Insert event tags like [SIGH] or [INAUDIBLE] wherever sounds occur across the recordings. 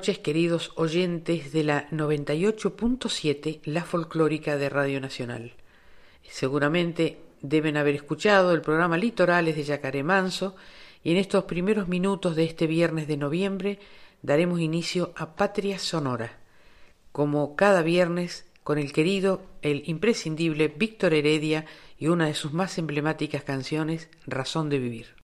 Noches, queridos oyentes de la 98.7, la folclórica de Radio Nacional. Seguramente deben haber escuchado el programa Litorales de Yacaré Manso y en estos primeros minutos de este viernes de noviembre daremos inicio a Patria Sonora, como cada viernes con el querido, el imprescindible Víctor Heredia y una de sus más emblemáticas canciones, Razón de Vivir.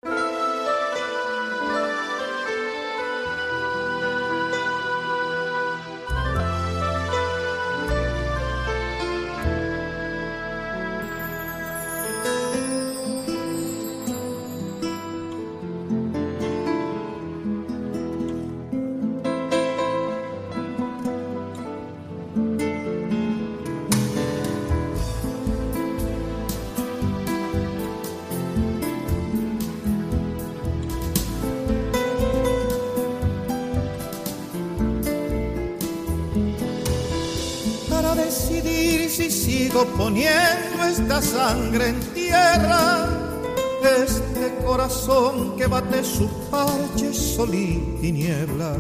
Sangre en tierra, este corazón que bate su parche sol y tinieblas,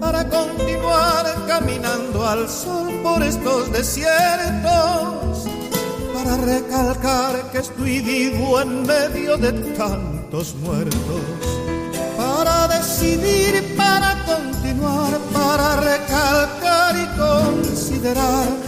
para continuar caminando al sol por estos desiertos, para recalcar que estoy vivo en medio de tantos muertos, para decidir, para continuar, para recalcar y considerar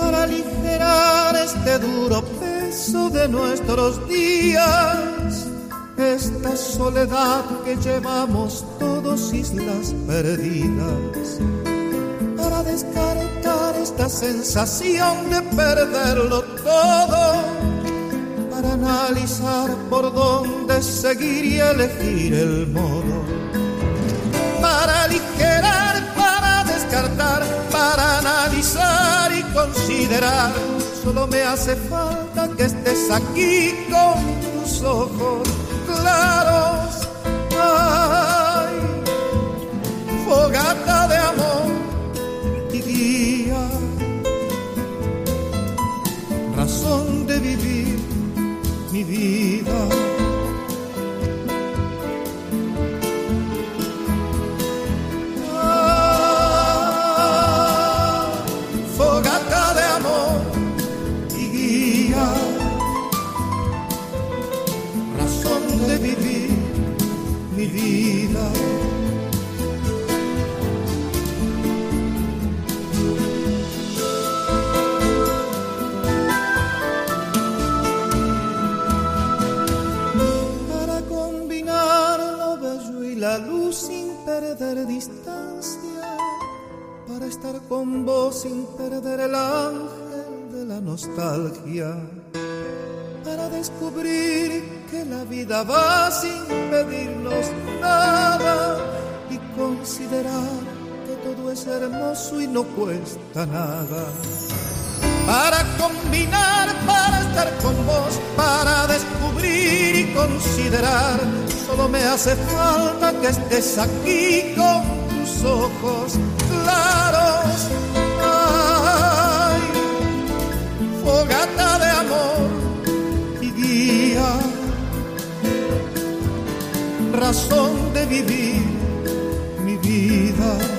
Para aligerar este duro peso de nuestros días, esta soledad que llevamos todos islas perdidas. Para descartar esta sensación de perderlo todo para analizar por dónde seguir y elegir el modo. Para aligerar, para descartar, para analizar y considerar. Solo me hace falta que estés aquí con tus ojos claros. Ay, fogata de no cuesta nada. Para combinar, para estar con vos, para descubrir y considerar Solo me hace falta que estés aquí con tus ojos claros. Ay, fogata de amor y guía, razón de vivir vida.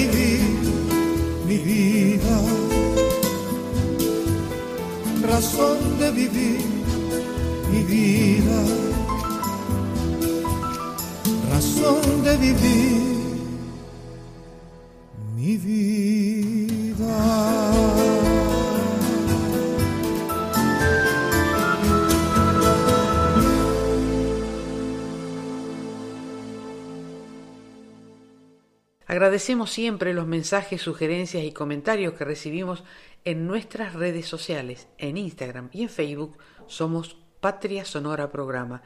Vivir mi vida, razón de vivir mi vida, razón de vivir Agradecemos siempre los mensajes, sugerencias y comentarios que recibimos en nuestras redes sociales, en Instagram y en Facebook somos Patria Sonora Programa.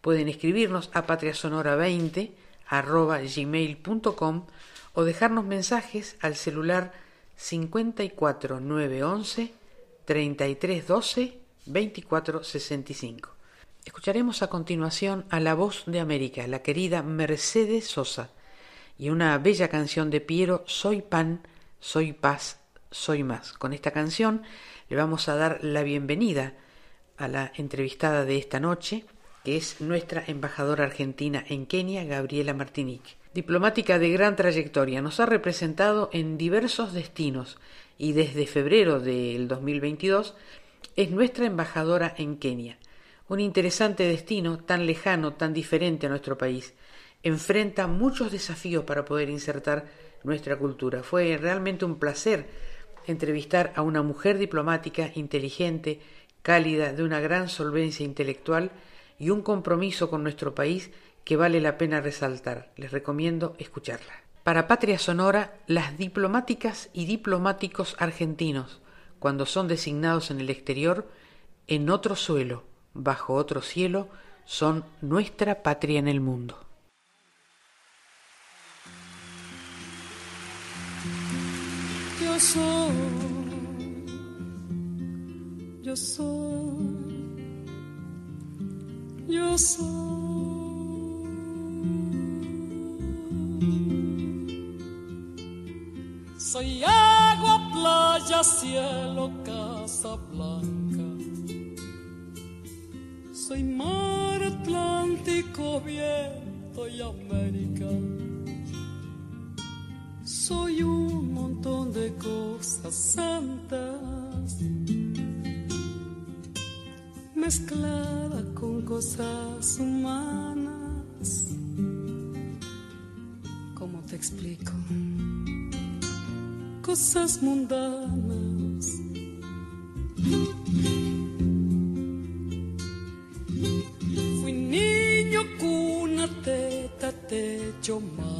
Pueden escribirnos a patriasonora20 arroba gmail.com o dejarnos mensajes al celular 54 911 3312 2465. Escucharemos a continuación a la voz de América, la querida Mercedes Sosa, y una bella canción de Piero, Soy pan, soy paz, soy más. Con esta canción le vamos a dar la bienvenida a la entrevistada de esta noche, que es nuestra embajadora argentina en Kenia, Gabriela Martinique. Diplomática de gran trayectoria, nos ha representado en diversos destinos y desde febrero del 2022 es nuestra embajadora en Kenia. Un interesante destino tan lejano, tan diferente a nuestro país. Enfrenta muchos desafíos para poder insertar nuestra cultura. Fue realmente un placer entrevistar a una mujer diplomática inteligente, cálida, de una gran solvencia intelectual y un compromiso con nuestro país que vale la pena resaltar. Les recomiendo escucharla. Para Patria Sonora, las diplomáticas y diplomáticos argentinos, cuando son designados en el exterior, en otro suelo, bajo otro cielo, son nuestra patria en el mundo. Yo soy, yo soy, yo soy. Soy agua, playa, cielo, casa blanca. Soy mar Atlántico, viento y América. Soy un montón de cosas santas mezclada con cosas humanas. ¿Cómo te explico? Cosas mundanas. Fui niño, cuna, teta, techo, manta.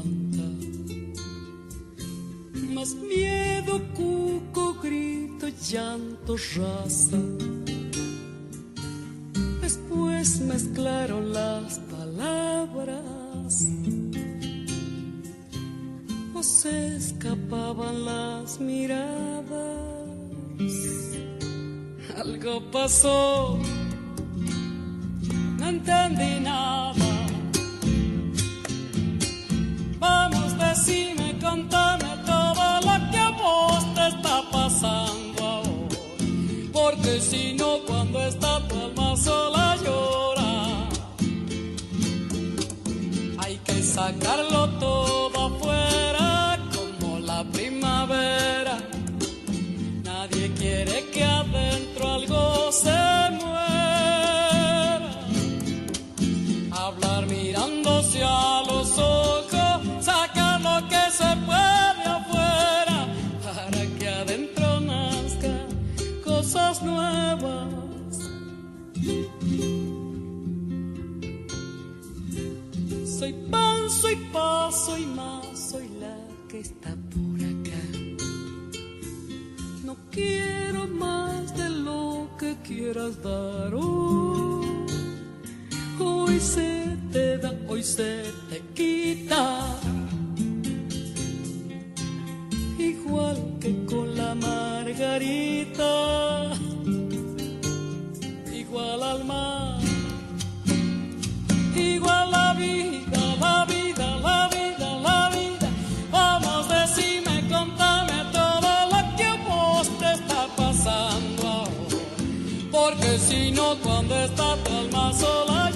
Miedo, cuco, grito, llanto, raza. Después mezclaron las palabras. O se escapaban las miradas. Algo pasó, no entendí nada. Cuando está tu alma sola llora. Hay que sacarlo todo hoy. Hoy se te da, hoy se te quita. Igual que con la margarita. Igual al mar. Está tu alma sola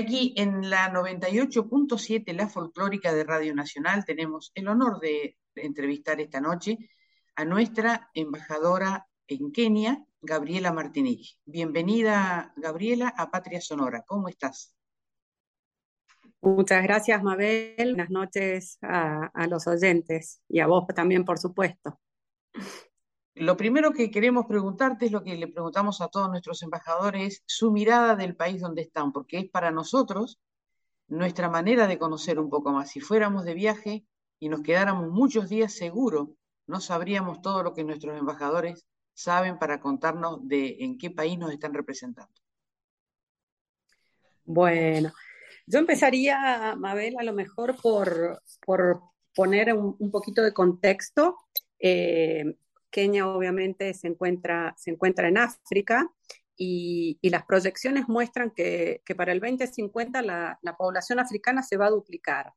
Aquí en la 98.7, la folclórica de Radio Nacional, tenemos el honor de entrevistar esta noche a nuestra embajadora en Kenia, Gabriela Martínez. Bienvenida, Gabriela, a Patria Sonora. ¿Cómo estás? Muchas gracias, Mabel. Buenas noches a, a los oyentes y a vos también, por supuesto. Lo primero que queremos preguntarte es lo que le preguntamos a todos nuestros embajadores, su mirada del país donde están, porque es para nosotros nuestra manera de conocer un poco más. Si fuéramos de viaje y nos quedáramos muchos días, seguro no sabríamos todo lo que nuestros embajadores saben para contarnos de en qué país nos están representando. Bueno, yo empezaría, Mabel, a lo mejor por, por poner un, poquito de contexto. Eh, Kenia obviamente se encuentra, se encuentra en África y, las proyecciones muestran que, que, para el 2050 la, la, población africana se va a duplicar.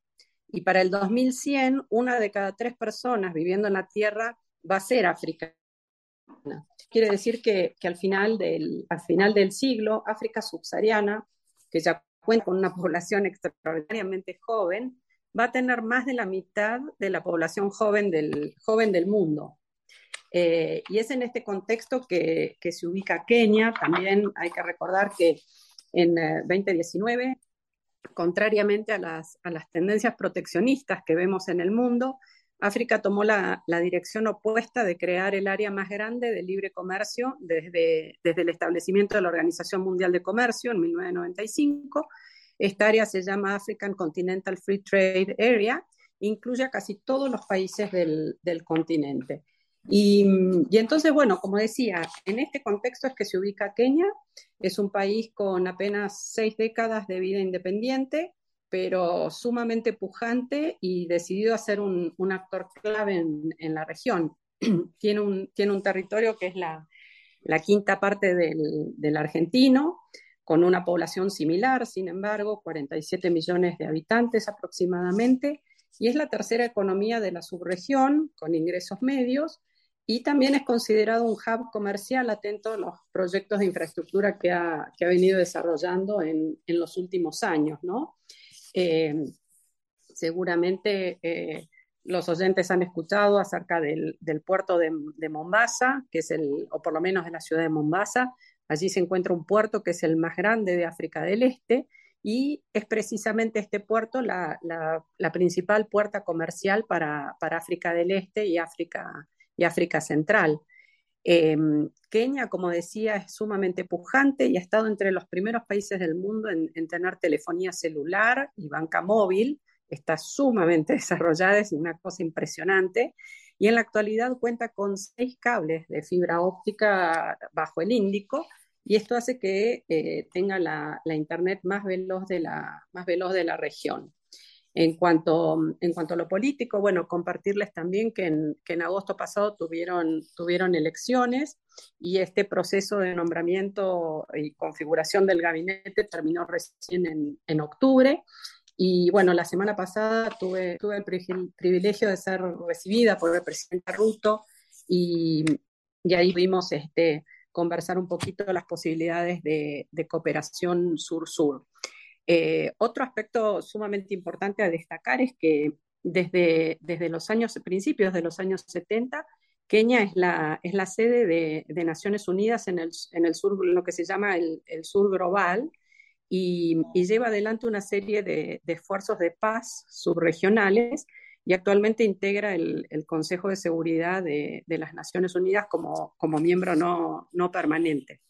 Y para el 2100, una de cada tres personas viviendo en la Tierra va a ser africana. Quiere decir que, que al, final del, al final del siglo, África subsahariana, que ya cuenta con una población extraordinariamente joven, va a tener más de la mitad de la población joven del, joven del mundo. Eh, y es en este contexto que, se ubica Kenia. También hay que recordar que en eh, 2019, contrariamente a las, tendencias proteccionistas que vemos en el mundo, África tomó la, dirección opuesta de crear el área más grande de libre comercio desde, el establecimiento de la Organización Mundial de Comercio en 1995. Esta área se llama African Continental Free Trade Area, incluye a casi todos los países del continente. Y, y, entonces, bueno, como decía, en este contexto es que se ubica Kenia, es un país con apenas seis décadas de vida independiente, pero sumamente pujante y decidido a ser un, un actor clave en, en la región. [CLEARS THROAT] tiene, un, tiene un territorio que es la, la quinta parte del, del argentino, con una población similar, sin embargo, 47 millones de habitantes aproximadamente, y es la tercera economía de la subregión, con ingresos medios, y también es considerado un hub comercial atento a los proyectos de infraestructura que ha, que ha venido desarrollando en, en, los últimos años, ¿no? Eh, seguramente eh, los oyentes han escuchado acerca del, del puerto de, de, Mombasa, que es el, o por lo menos de la ciudad de Mombasa. Allí se encuentra un puerto que es el más grande de África del Este y es precisamente este puerto la, la, la principal puerta comercial para, para África del Este y África África Central. Eh, Kenia, como decía, es sumamente pujante y ha estado entre los primeros países del mundo en, en, tener telefonía celular y banca móvil. Está sumamente [LAUGHS] desarrollada, es una cosa impresionante. Y en la actualidad cuenta con seis cables de fibra óptica bajo el Índico y esto hace que eh, tenga la, la, Internet más veloz, de la, más veloz de la región. En cuanto, en cuanto a lo político, bueno, compartirles también que en, que en agosto pasado tuvieron, tuvieron elecciones y este proceso de nombramiento y configuración del gabinete terminó recién en, en octubre. Y bueno, la semana pasada tuve, tuve el privilegio de ser recibida por el presidente Ruto y, y ahí vimos este, conversar un poquito las posibilidades de, de cooperación sur-sur. Eh, otro aspecto sumamente importante a destacar es que desde, desde los años, principios de los años 70, Kenia es la, es la sede de, de Naciones Unidas en el, en el, sur, lo que se llama el, el sur global, y, y, lleva adelante una serie de, de, esfuerzos de paz subregionales y actualmente integra el, el Consejo de Seguridad de, de, las Naciones Unidas como, como miembro no, no permanente.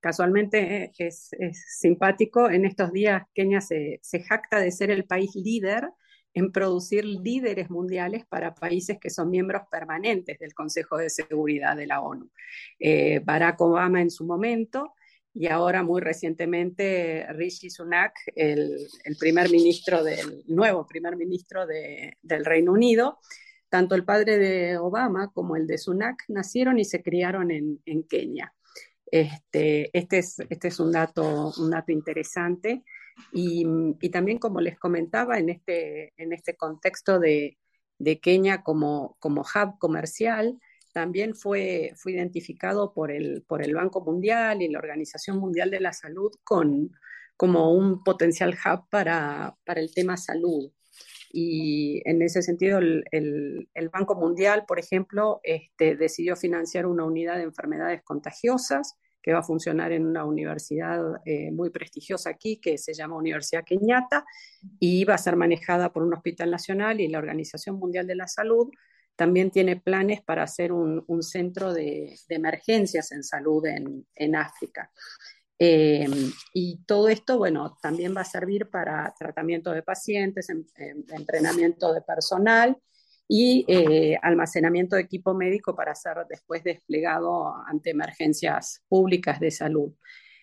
Casualmente es, es, simpático, en estos días Kenia se, jacta de ser el país líder en producir líderes mundiales para países que son miembros permanentes del Consejo de Seguridad de la ONU. Eh, Barack Obama en su momento y ahora muy recientemente Rishi Sunak, el, primer ministro del nuevo primer ministro de, del Reino Unido. Tanto el padre de Obama como el de Sunak nacieron y se criaron en Kenia. Este, este, es, este es un dato, un dato interesante. Y, y, también, como les comentaba, en este, en este contexto de, de Kenia como, como hub comercial, también fue, fue identificado por el, por el Banco Mundial y la Organización Mundial de la Salud con, como un potencial hub para, para el tema salud. Y en ese sentido, el, el, Banco Mundial, por ejemplo, este, decidió financiar una unidad de enfermedades contagiosas que va a funcionar en una universidad eh, muy prestigiosa aquí, que se llama Universidad Kenyatta, y va a ser manejada por un hospital nacional y la Organización Mundial de la Salud también tiene planes para hacer un, un centro de, de, emergencias en salud en, en África. Eh, y todo esto, bueno, también va a servir para tratamiento de pacientes, en, en, entrenamiento de personal y eh, almacenamiento de equipo médico para ser después desplegado ante emergencias públicas de salud.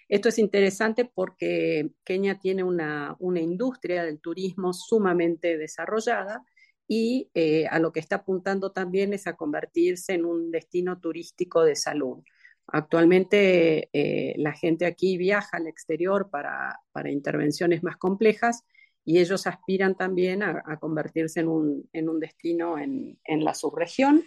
Esto es interesante porque Kenia tiene una, una industria del turismo sumamente desarrollada y eh, a lo que está apuntando también es a convertirse en un destino turístico de salud. Actualmente eh, la gente aquí viaja al exterior para, para, intervenciones más complejas y ellos aspiran también a, convertirse en un, en un destino en, en, la subregión.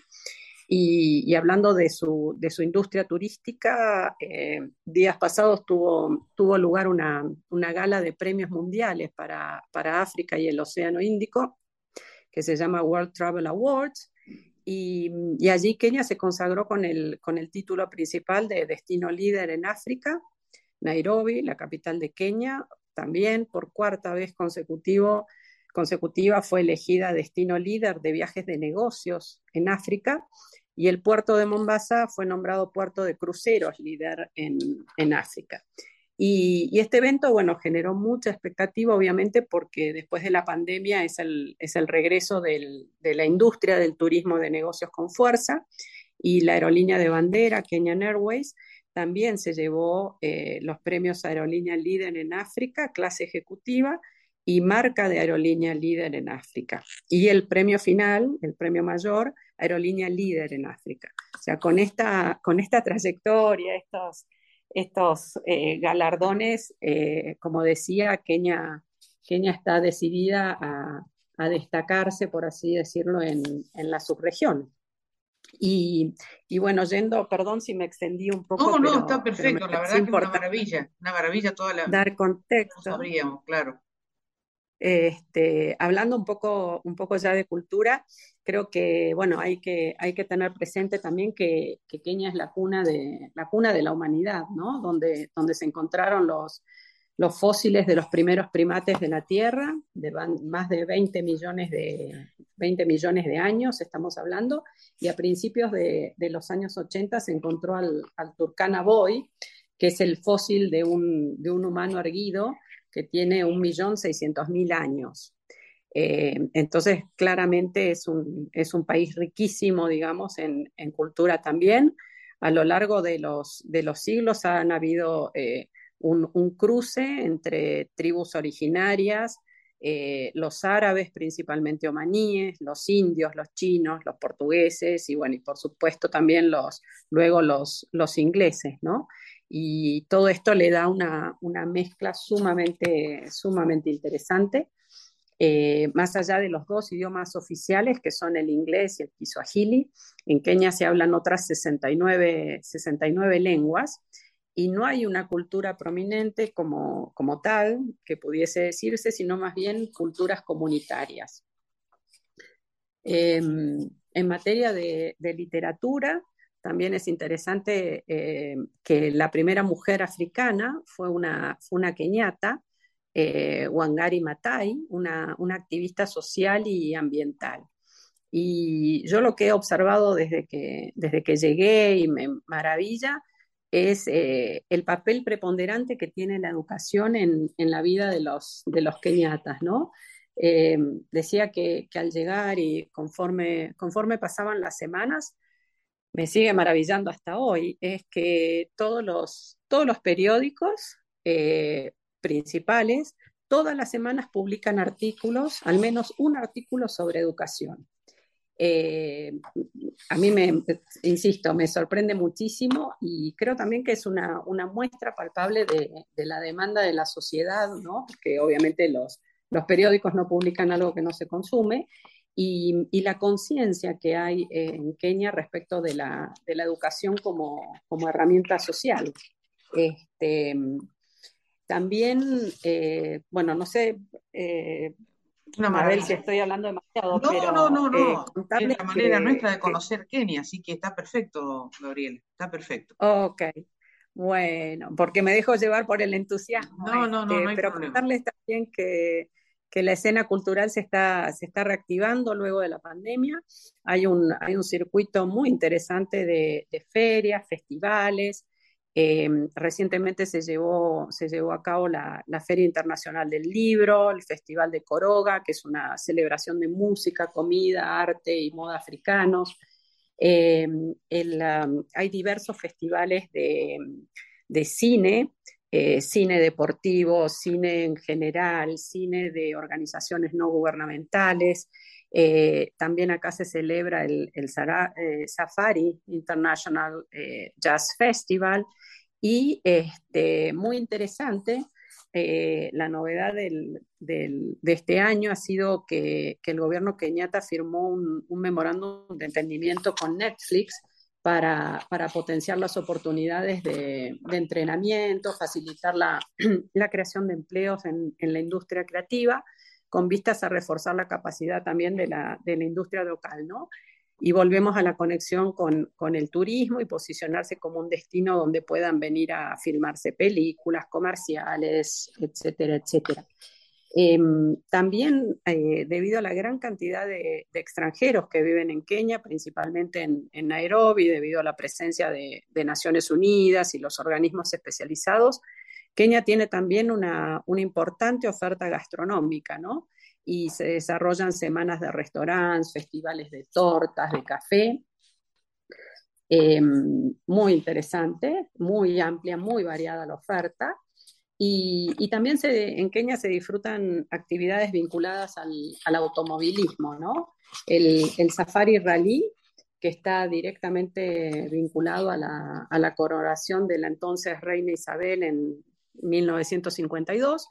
Y, y hablando de su, de su, industria turística, eh, días pasados tuvo, tuvo lugar una, una, gala de premios mundiales para, para África y el Océano Índico, que se llama World Travel Awards. Y, allí Kenia se consagró con el, con el título principal de Destino Líder en África. Nairobi, la capital de Kenia, también por cuarta vez consecutiva fue elegida Destino Líder de Viajes de Negocios en África. Y el puerto de Mombasa fue nombrado puerto de cruceros líder en, en África. Y, y, este evento, bueno, generó mucha expectativa, obviamente, porque después de la pandemia es el, es el regreso del, de la industria del turismo de negocios con fuerza y la aerolínea de bandera, Kenyan Airways, también se llevó eh, los premios Aerolínea Líder en África, clase ejecutiva, y marca de Aerolínea Líder en África. Y el premio final, el premio mayor, Aerolínea Líder en África. O sea, con esta, con esta trayectoria, estos estos eh, galardones, eh, como decía, Kenia, Kenia está decidida a, a, destacarse, por así decirlo, en, en la subregión. Y, y, bueno, yendo, perdón si me extendí un poco. No, no, pero, está perfecto, la verdad que es una maravilla, una maravilla toda la... Dar contexto. No sabríamos, claro. Este, hablando un poco, un poco ya de cultura, creo que, bueno, hay que, hay que tener presente también que, que Kenia es la cuna, de, la cuna de la humanidad, ¿no? Donde, donde se encontraron los, los fósiles de los primeros primates de la Tierra, de más de 20 millones de, 20 millones de años estamos hablando, y a principios de, de los años 80 se encontró al, al Turkana Boy, que es el fósil de un, de un humano erguido, que tiene 1.600.000 años. Eh, entonces, claramente es un, es un, país riquísimo, digamos, en, en, cultura también. A lo largo de los, de los siglos han habido eh, un, cruce entre tribus originarias eh, los árabes, principalmente omaníes, los indios, los chinos, los portugueses y bueno, y por supuesto también los, luego los, los ingleses, ¿no? Y todo esto le da una, una mezcla sumamente, sumamente interesante. Eh, más allá de los dos idiomas oficiales, que son el inglés y el kiswahili, en Kenia se hablan otras 69, 69 lenguas y no hay una cultura prominente como, como tal, que pudiese decirse, sino más bien culturas comunitarias. Em, en materia de, literatura, también es interesante eh, que la primera mujer africana fue una, fue una eh, Wangari Matai, una, una, activista social y ambiental. Y yo lo que he observado desde que, desde que llegué y me maravilla es eh, el papel preponderante que tiene la educación en, la vida de los, de los keniatas, ¿no? Eh, decía que, al llegar y conforme, conforme pasaban las semanas, me sigue maravillando hasta hoy, es que todos los, todos los periódicos eh, principales, todas las semanas publican artículos, al menos un artículo sobre educación. Eh, a mí me, insisto, me sorprende muchísimo y creo también que es una, una muestra palpable de, de, la demanda de la sociedad, ¿no? Porque obviamente los, los periódicos no publican algo que no se consume y, y la conciencia que hay en Kenia respecto de la, de la educación como, como, herramienta social. Este, también, eh, bueno, no sé, eh, a ver si estoy hablando demasiado. No, pero, no, no, no. Eh, es la manera nuestra de conocer Kenia, así que está perfecto, Gabriel, está perfecto. Ok. Bueno, porque me dejo llevar por el entusiasmo. No, no, no, este, Pero contarles también que, que, la escena cultural se está, se está reactivando luego de la pandemia. Hay un, hay un circuito muy interesante de, de ferias, festivales, Em, recientemente se llevó, se llevó a cabo la, Feria Internacional del Libro, el Festival de Coroga, que es una celebración de música, comida, arte y moda africanos. Em, hay diversos festivales de, cine, eh, cine deportivo, cine en general, cine de organizaciones no gubernamentales. Eh, también acá se celebra el, eh, Safari International Jazz Festival y este, muy interesante, la novedad del, de este año ha sido que, que el gobierno keniata firmó un, un, memorándum de entendimiento con Netflix para, para potenciar las oportunidades de, de entrenamiento, facilitar la, [CLEARS THROAT] la, creación de empleos en, en, la industria creativa, con vistas a reforzar la capacidad también de la, de la industria local, ¿no? y volvemos a la conexión con, con, el turismo y posicionarse como un destino donde puedan venir a filmarse películas, comerciales, etcétera, etcétera. Em, también eh, debido a la gran cantidad de, extranjeros que viven en Kenia, principalmente en, Nairobi, debido a la presencia de, Naciones Unidas y los organismos especializados, Kenia tiene también una, una importante oferta gastronómica, ¿no? y se desarrollan semanas de restaurantes, festivales de tortas, de café. Em, muy interesante, muy amplia, muy variada la oferta. Y, y también se, en Kenia se disfrutan actividades vinculadas al, automovilismo, ¿no? El, el, Safari Rally, que está directamente vinculado a la, a la coronación de la entonces reina Isabel en 1952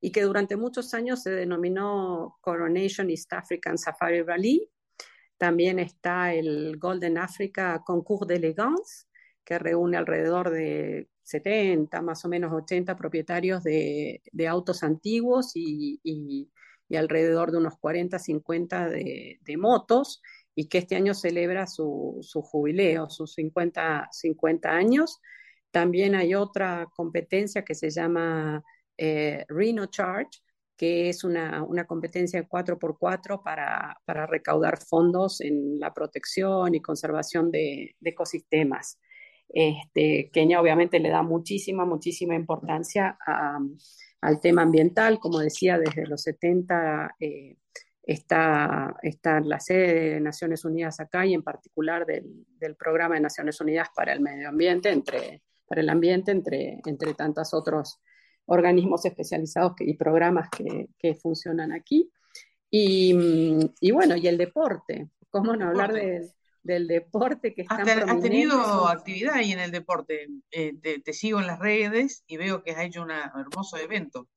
y que durante muchos años se denominó Coronation East African Safari Rally. También está el Golden Africa Concours d'Elegance, que reúne alrededor de 70, más o menos 80 propietarios de, autos antiguos y, y, alrededor de unos 40, 50 de, motos, y que este año celebra su, su jubileo, sus 50, 50 años. También hay otra competencia que se llama eh, Rhino Charge, que es una, una competencia 4x4 para, para, recaudar fondos en la protección y conservación de ecosistemas. Este, Kenia obviamente le da muchísima, muchísima importancia a, al tema ambiental. Como decía, desde los 70 eh, está, está la sede de Naciones Unidas acá y en particular del, del, Programa de Naciones Unidas para el Medio Ambiente, entre, para el ambiente, entre, entre tantos otros organismos especializados y programas que, funcionan aquí. Y, bueno, y el deporte, ¿cómo no hablar del deporte que está Has tenido actividad ahí en el deporte. Eh, te, sigo en las redes y veo que has hecho un hermoso evento.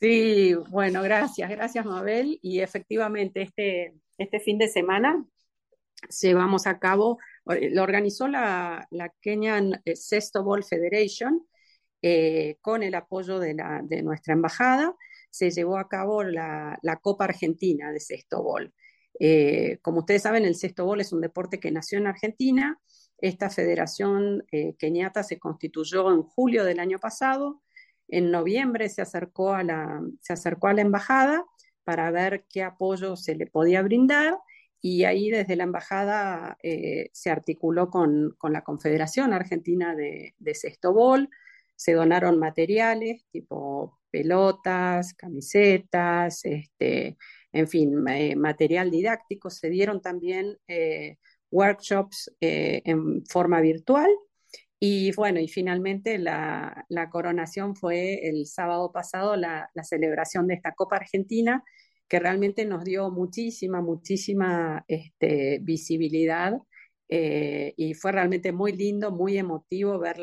Sí, bueno, gracias, gracias Mabel. Y efectivamente, este, este fin de semana llevamos a cabo, lo organizó la, la Kenyan eh, Sesto Ball Federation eh, con el apoyo de, la, de, nuestra embajada. Se llevó a cabo la, la Copa Argentina de Sesto Ball. Como ustedes saben, el Sesto Ball es un deporte que nació en Argentina. Esta federación keniata se constituyó en julio del año pasado. En noviembre se acercó a la, se acercó a la embajada para ver qué apoyo se le podía brindar y ahí desde la embajada eh, se articuló con, la Confederación Argentina de, de Sextobol, se donaron materiales tipo pelotas, camisetas, este, en fin, eh, material didáctico, se dieron también eh, workshops en forma virtual. Y bueno, y finalmente la, coronación fue el sábado pasado, la, la, celebración de esta Copa Argentina, que realmente nos dio muchísima, muchísima este, visibilidad eh, y fue realmente muy lindo, muy emotivo ver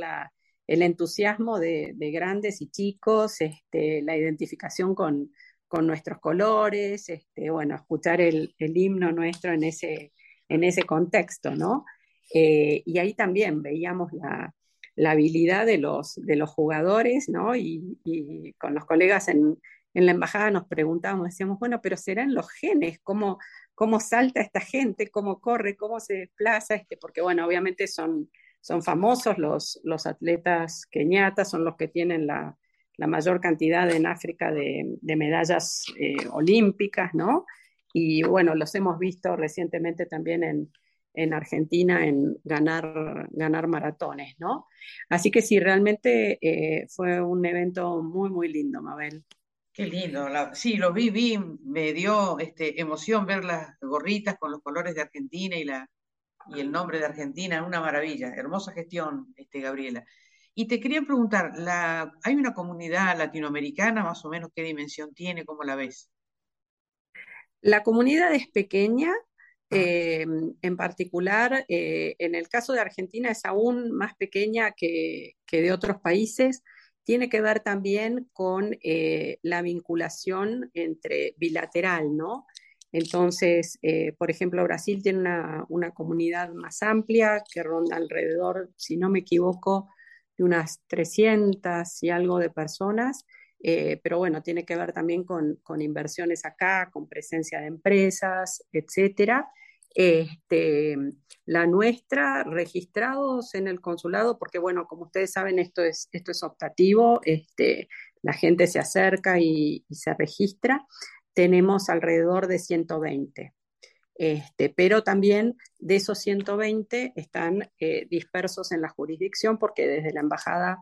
el entusiasmo de, grandes y chicos, este, la identificación con, nuestros colores, este, bueno, escuchar el, himno nuestro en ese, en ese contexto, ¿no? Eh, y ahí también veíamos la, habilidad de los, de los jugadores, ¿no? y con los colegas en, en la embajada nos preguntábamos, decíamos, bueno, pero serán los genes, cómo, cómo salta esta gente, cómo corre, cómo se desplaza, este, porque bueno, obviamente son, son famosos los, los atletas keniatas, son los que tienen la, mayor cantidad en África de, medallas eh, olímpicas, ¿no? Y bueno, los hemos visto recientemente también en, Argentina en ganar, ganar maratones, ¿no? Así que sí, realmente eh, fue un evento muy, muy lindo, Mabel. Qué lindo, sí, lo vi, vi, me dio este, emoción ver las gorritas con los colores de Argentina y, la, y el nombre de Argentina, una maravilla, hermosa gestión, este, Gabriela. Y te quería preguntar, la, ¿hay una comunidad latinoamericana más o menos qué dimensión tiene? ¿Cómo la ves? La comunidad es pequeña, ah. eh, en particular, eh, en el caso de Argentina es aún más pequeña que, que de otros países tiene que ver también con eh, la vinculación entre bilateral, ¿no? Entonces, por ejemplo, Brasil tiene una, comunidad más amplia que ronda alrededor, si no me equivoco, unas 300 y algo de personas, eh, pero bueno, tiene que ver también con, con, inversiones acá, con presencia de empresas, etcétera. Este, la nuestra, registrados en el consulado, porque bueno, como ustedes saben, esto es, esto es optativo, este, la gente se acerca y, se registra, tenemos alrededor de 120. Este, pero también de esos 120 están eh, dispersos en la jurisdicción porque desde la embajada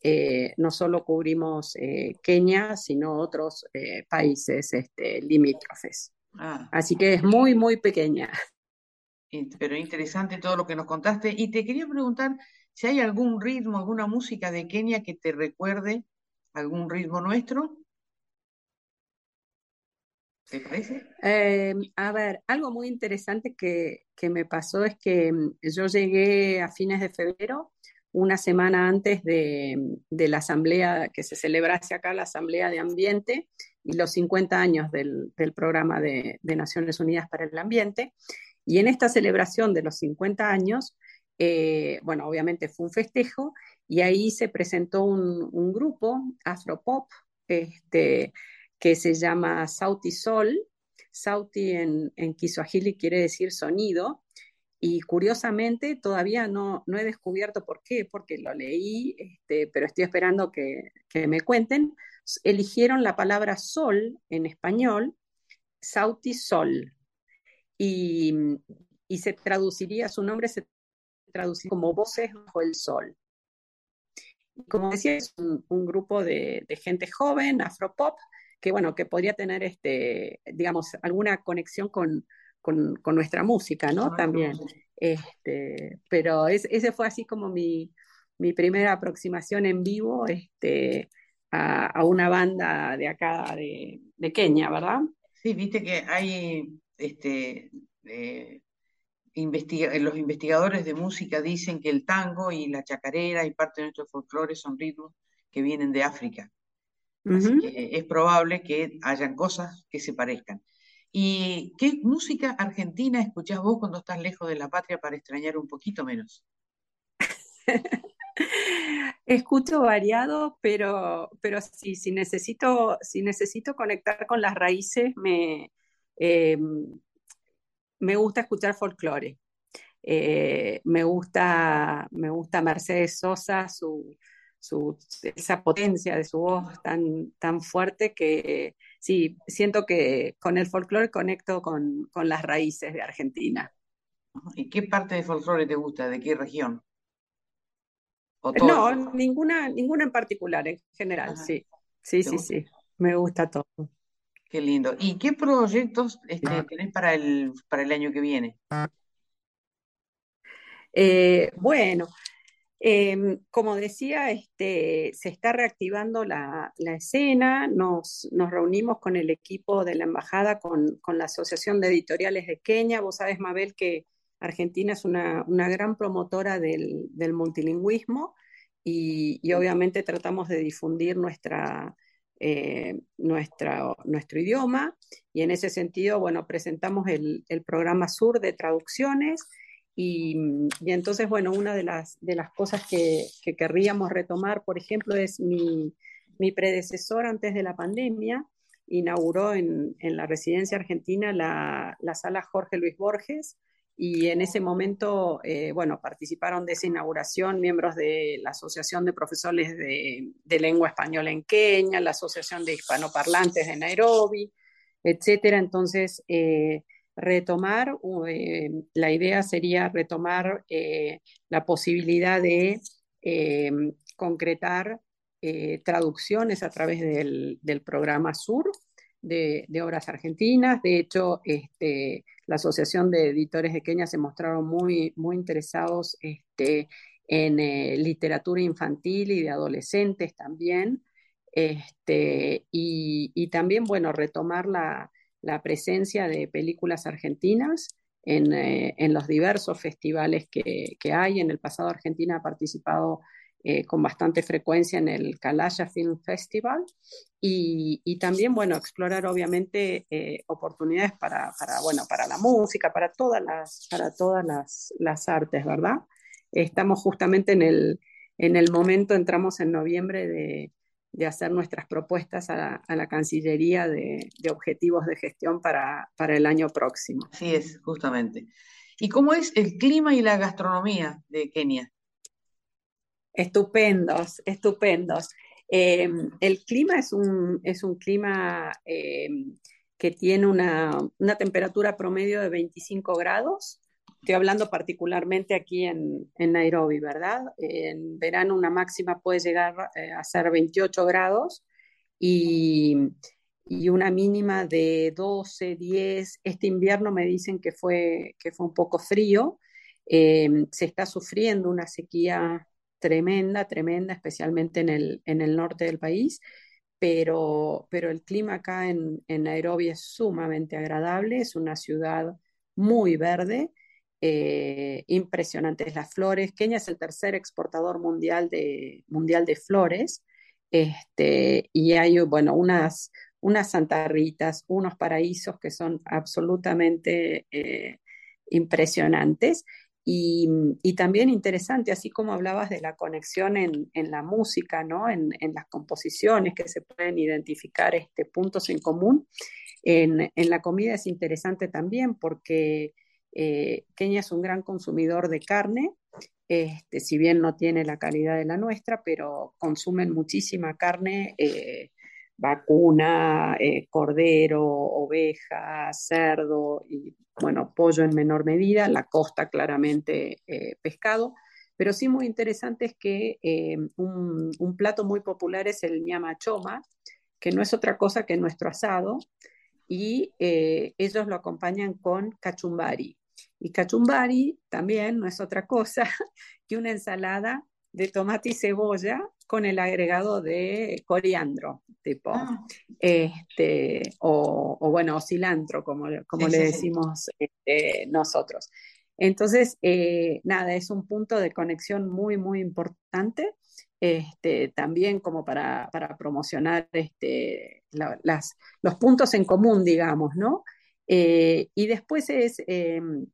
eh, no solo cubrimos eh, Kenia, sino otros países este, limítrofes. Ah. Así que es muy, muy pequeña pero interesante todo lo que nos contaste. Y te quería preguntar si hay algún ritmo, alguna música de Kenia que te recuerde algún ritmo nuestro. ¿Te parece? Em, a ver, algo muy interesante que, me pasó es que mm, yo llegué a fines de febrero, una semana antes de, la asamblea que se celebrase acá, la Asamblea de Ambiente y los 50 años del, programa de, de Naciones Unidas para el Ambiente. Y en esta celebración de los 50 años, eh, bueno, obviamente fue un festejo y ahí se presentó un, grupo afropop este, que se llama Sauti Sol. Sauti en, en Kiswahili quiere decir sonido. Y curiosamente todavía no, no he descubierto por qué, porque lo leí, este, pero estoy esperando que, que me cuenten. Eligieron la palabra sol en español, Sauti Sol, y, se traduciría, su nombre se traduciría como Voces bajo el Sol. Como decía, es un, grupo de, gente joven, afropop, que bueno, que podría tener este, digamos, alguna conexión con, nuestra música, ¿no? También. Este, pero ese fue así como mi, mi primera aproximación en vivo este, a, una banda de acá de, Kenia, ¿verdad? Sí, viste que hay este, eh, los investigadores de música dicen que el tango y la chacarera y parte de nuestro folclore son ritmos que vienen de África. Así que es probable que hayan cosas que se parezcan. ¿Y qué música argentina escuchás vos cuando estás lejos de la patria para extrañar un poquito menos? [LAUGHS] Escucho variado, pero, pero sí, si necesito, si necesito conectar con las raíces, me, em, me gusta escuchar folclore. Eh, me, gusta, me gusta Mercedes Sosa, su, esa potencia de su voz tan, tan fuerte que sí, siento que con el folclore conecto con, con las raíces de Argentina. ¿Y qué parte de folclore te gusta? ¿De qué región? No, ninguna, ninguna en particular, en general, sí. Sí, sí, sí. Me gusta todo. Qué lindo. ¿Y qué proyectos este, tenés para el, para el año que viene? Eh, bueno, em, como decía, este, se está reactivando la, escena, nos, reunimos con el equipo de la embajada, con, la Asociación de Editoriales de Kenia. Vos sabés, Mabel, que Argentina es una, gran promotora del, multilingüismo y, obviamente tratamos de difundir nuestra, eh, nuestro idioma y en ese sentido, bueno, presentamos el, programa Sur de traducciones y, entonces, bueno, una de las, de las cosas que, querríamos retomar, por ejemplo, es mi, predecesor antes de la pandemia, inauguró en, la residencia argentina la, la sala Jorge Luis Borges, y en ese momento, eh, bueno, participaron de esa inauguración miembros de la Asociación de Profesores de, Lengua Española en Kenia, la Asociación de Hispanoparlantes de Nairobi, etcétera. Entonces, eh, retomar, eh, la idea sería retomar la posibilidad de concretar traducciones a través del, del programa SUR de, obras argentinas. De hecho, este, la Asociación de Editores de Kenia se mostraron muy, muy interesados este, en eh, literatura infantil y de adolescentes también. Este, y, también, bueno, retomar la, presencia de películas argentinas en, eh, los diversos festivales que, que, hay. En el pasado Argentina ha participado eh, con bastante frecuencia en el Kalaya Film Festival y, también, bueno, explorar obviamente eh, oportunidades para, bueno, para la música, para todas las, para todas las, artes, ¿verdad? Estamos justamente en el, en el momento, entramos en noviembre de, hacer nuestras propuestas a la, Cancillería de, objetivos de gestión para, para el año próximo. Así es, justamente. ¿Y cómo es el clima y la gastronomía de Kenia? Estupendos, estupendos. Eh, el clima es un, es un clima eh, que tiene una, temperatura promedio de 25 grados. Estoy hablando particularmente aquí en, Nairobi, ¿verdad? En verano una máxima puede llegar eh, a ser 28 grados y, una mínima de 12, 10. Este invierno me dicen que fue, que fue un poco frío. se está sufriendo una sequía tremenda, tremenda, especialmente en el, en el norte del país, pero, pero el clima acá en, en Nairobi es sumamente agradable, es una ciudad muy verde, eh, impresionantes las flores. Kenia es el tercer exportador mundial de, mundial de flores, este, y hay, bueno, unas, unas santarritas, unos paraísos que son absolutamente eh, impresionantes. Y, también interesante, así como hablabas de la conexión en, la música, ¿no? En, las composiciones que se pueden identificar este, puntos en común, en, la comida es interesante también porque eh, Kenia es un gran consumidor de carne, este, si bien no tiene la calidad de la nuestra, pero consumen muchísima carne. Eh, vacuna, eh, cordero, oveja, cerdo y, bueno, pollo en menor medida, la costa claramente pescado. Pero sí muy interesante es que un, plato muy popular es el ñamachoma, que no es otra cosa que nuestro asado, y ellos lo acompañan con cachumbari. Y cachumbari también no es otra cosa [LAUGHS] que una ensalada de tomate y cebolla con el agregado de coriandro, tipo, ah. este, o, bueno, cilantro, como, como le decimos este, nosotros. Entonces, eh, nada, es un punto de conexión muy, muy importante, este, también como para, promocionar este, las, los puntos en común, digamos, ¿no? Eh, y después es, em,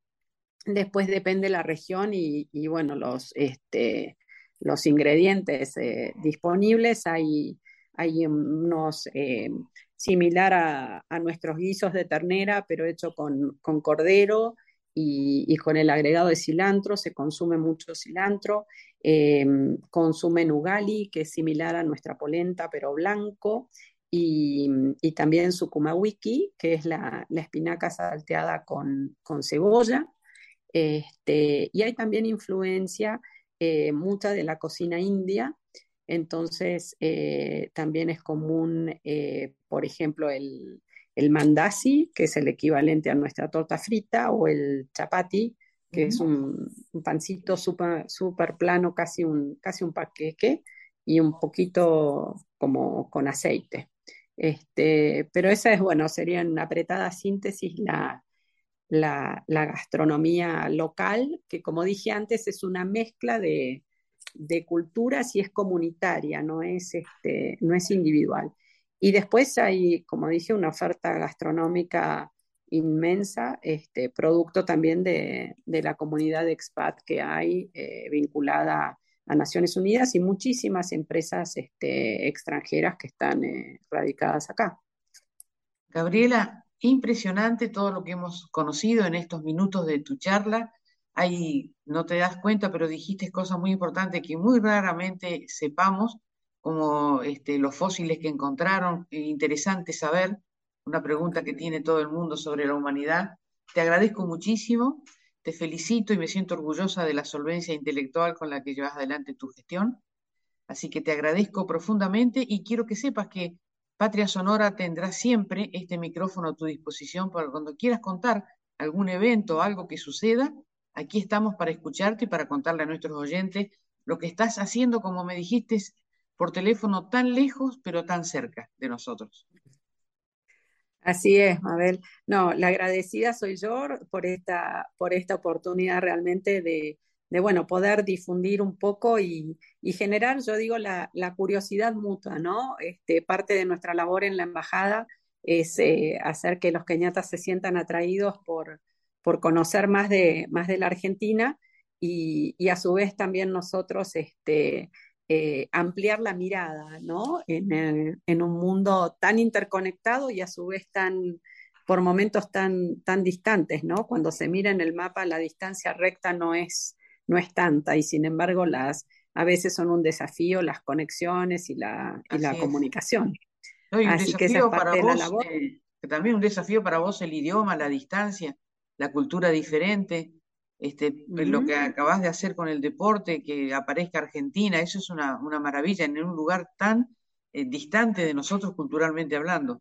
después depende la región y, y bueno, los, este, los ingredientes eh, disponibles. Hay, hay unos eh, similar a, nuestros guisos de ternera, pero hecho con, cordero y, con el agregado de cilantro. Se consume mucho cilantro. Eh, consumen ugali, que es similar a nuestra polenta, pero blanco. Y, también sukumawiki, que es la, espinaca salteada con, cebolla. Este, y hay también influencia eh, mucha de la cocina india, entonces eh, también es común, eh, por ejemplo, el, el, mandasi, que es el equivalente a nuestra torta frita, o el chapati, que es un, pancito súper super plano, casi un, casi un paqueque, y un poquito como con aceite. Este, pero esa es, bueno, sería en apretada síntesis la, la, gastronomía local, que como dije antes es una mezcla de, culturas y es comunitaria, no es, este, no es individual. Y después hay, como dije, una oferta gastronómica inmensa, este, producto también de, la comunidad de expat que hay eh, vinculada a Naciones Unidas y muchísimas empresas este, extranjeras que están eh, radicadas acá. Gabriela, impresionante todo lo que hemos conocido en estos minutos de tu charla. Ahí no te das cuenta, pero dijiste cosas muy importantes que muy raramente sepamos, como este, los fósiles que encontraron. Interesante saber, una pregunta que tiene todo el mundo sobre la humanidad. Te agradezco muchísimo, te felicito y me siento orgullosa de la solvencia intelectual con la que llevas adelante tu gestión. Así que te agradezco profundamente y quiero que sepas que Patria Sonora tendrá siempre este micrófono a tu disposición para cuando quieras contar algún evento o algo que suceda. Aquí estamos para escucharte y para contarle a nuestros oyentes lo que estás haciendo, como me dijiste, por teléfono tan lejos, pero tan cerca de nosotros. Así es, Mabel. No, la agradecida soy yo por esta, por esta oportunidad realmente de, de bueno, poder difundir un poco y, generar, yo digo, la, curiosidad mutua, ¿no? Este, parte de nuestra labor en la embajada es eh, hacer que los keñatas se sientan atraídos por, por conocer más de, más de la Argentina y, a su vez también nosotros este, eh, ampliar la mirada, ¿no? En, en, un mundo tan interconectado y a su vez tan por momentos tan, tan distantes, ¿no? Cuando se mira en el mapa, la distancia recta no es, no es tanta y sin embargo las a veces son un desafío las conexiones y la, y la comunicación. Así que esa para vos, labor. Eh, también un desafío para vos el idioma, la distancia, la cultura diferente, este, lo que acabas de hacer con el deporte, que aparezca Argentina, eso es una, maravilla en un lugar tan eh, distante de nosotros culturalmente hablando.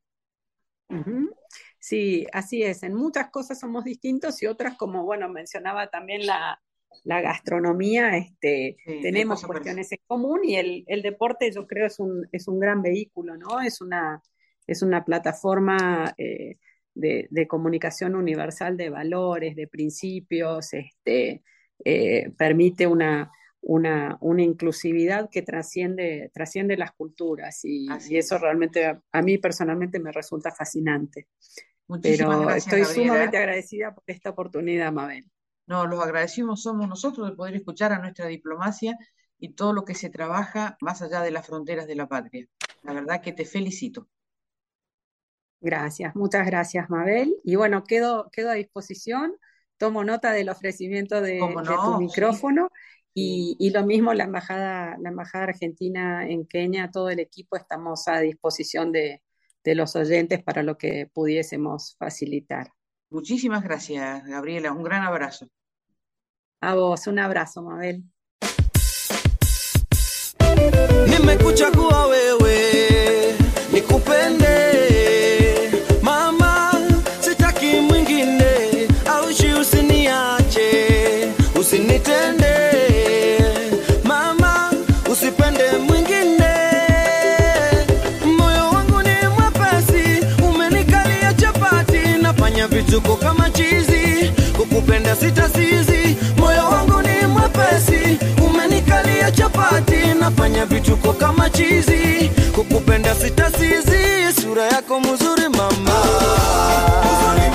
Sí, así es. En muchas cosas somos distintos y otras, como bueno, mencionaba también la, la gastronomía, este, tenemos cuestiones en común y el, el, deporte yo creo es un, es un gran vehículo, ¿no? Es una, es una plataforma eh, de, de, comunicación universal de valores, de principios, este, eh, permite una, una, una, inclusividad que trasciende, trasciende las culturas y, y eso realmente a, a, mí personalmente me resulta fascinante. Pero estoy sumamente agradecida por esta oportunidad, Mabel. No, los agradecimos somos nosotros de poder escuchar a nuestra diplomacia y todo lo que se trabaja más allá de las fronteras de la patria. La verdad que te felicito. Gracias, muchas gracias, Mabel. Y bueno, quedo, quedo a disposición. Tomo nota del ofrecimiento de, tu micrófono. Y, lo mismo la embajada, la embajada argentina en Kenia, todo el equipo estamos a disposición de, de los oyentes para lo que pudiésemos facilitar. Muchísimas gracias, Gabriela. Un gran abrazo. A vos, un abrazo, Mabel. Nimekucha kuwa wewe nikupende, mama, ni mwepesi, kama chizi, kukupenda sitasizi mwepesi, umenikalia chapati, nafanya vituko kama chizi, kukupenda sitasizi, sura yako mzuri mama, mzuri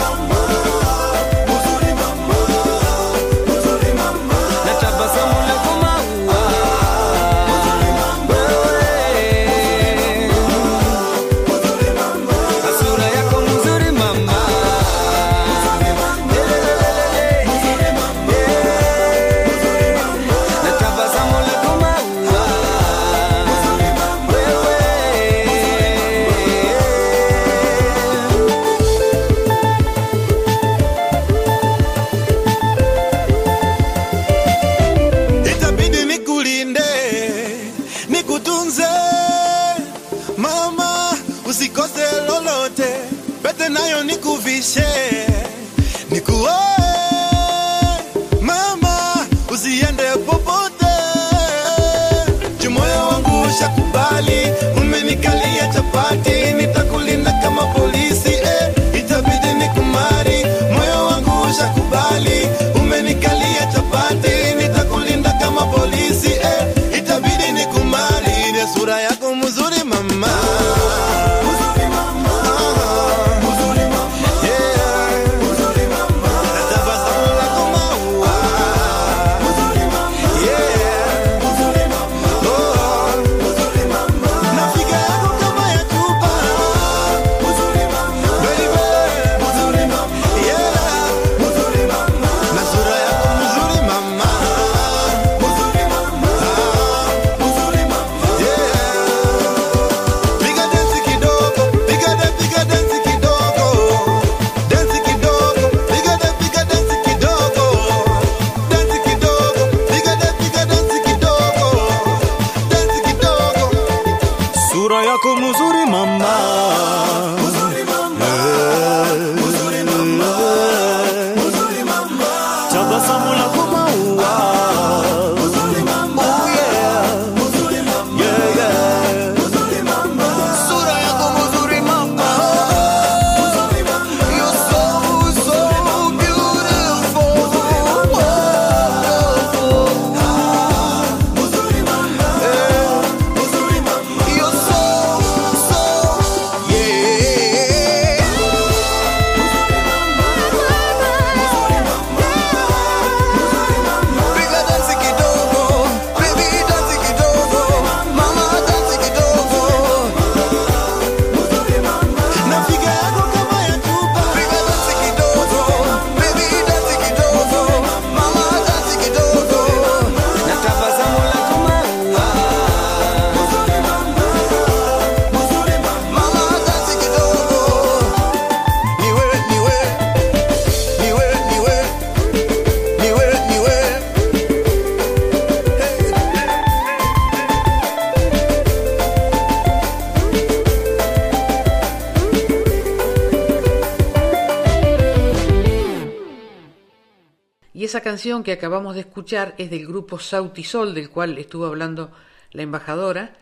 canción que acabamos de escuchar es del grupo Sautisol, del cual estuvo hablando la embajadora,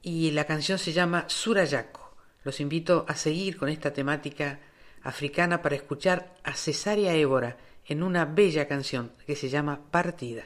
y la canción se llama Surayaco. Los invito a seguir con esta temática africana para escuchar a Cesárea Évora en una bella canción que se llama Partida.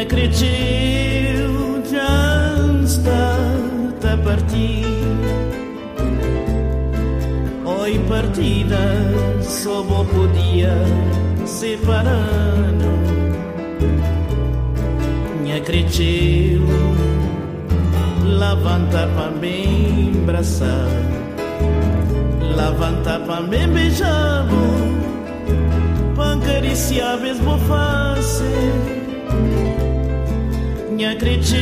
не кричил Джанстата парти Oi partida só vou podia separando Minha cretiu Levantar para me abraçar. Levantar para me beijar Pancariciar mesmo fácil. Minha cresceu,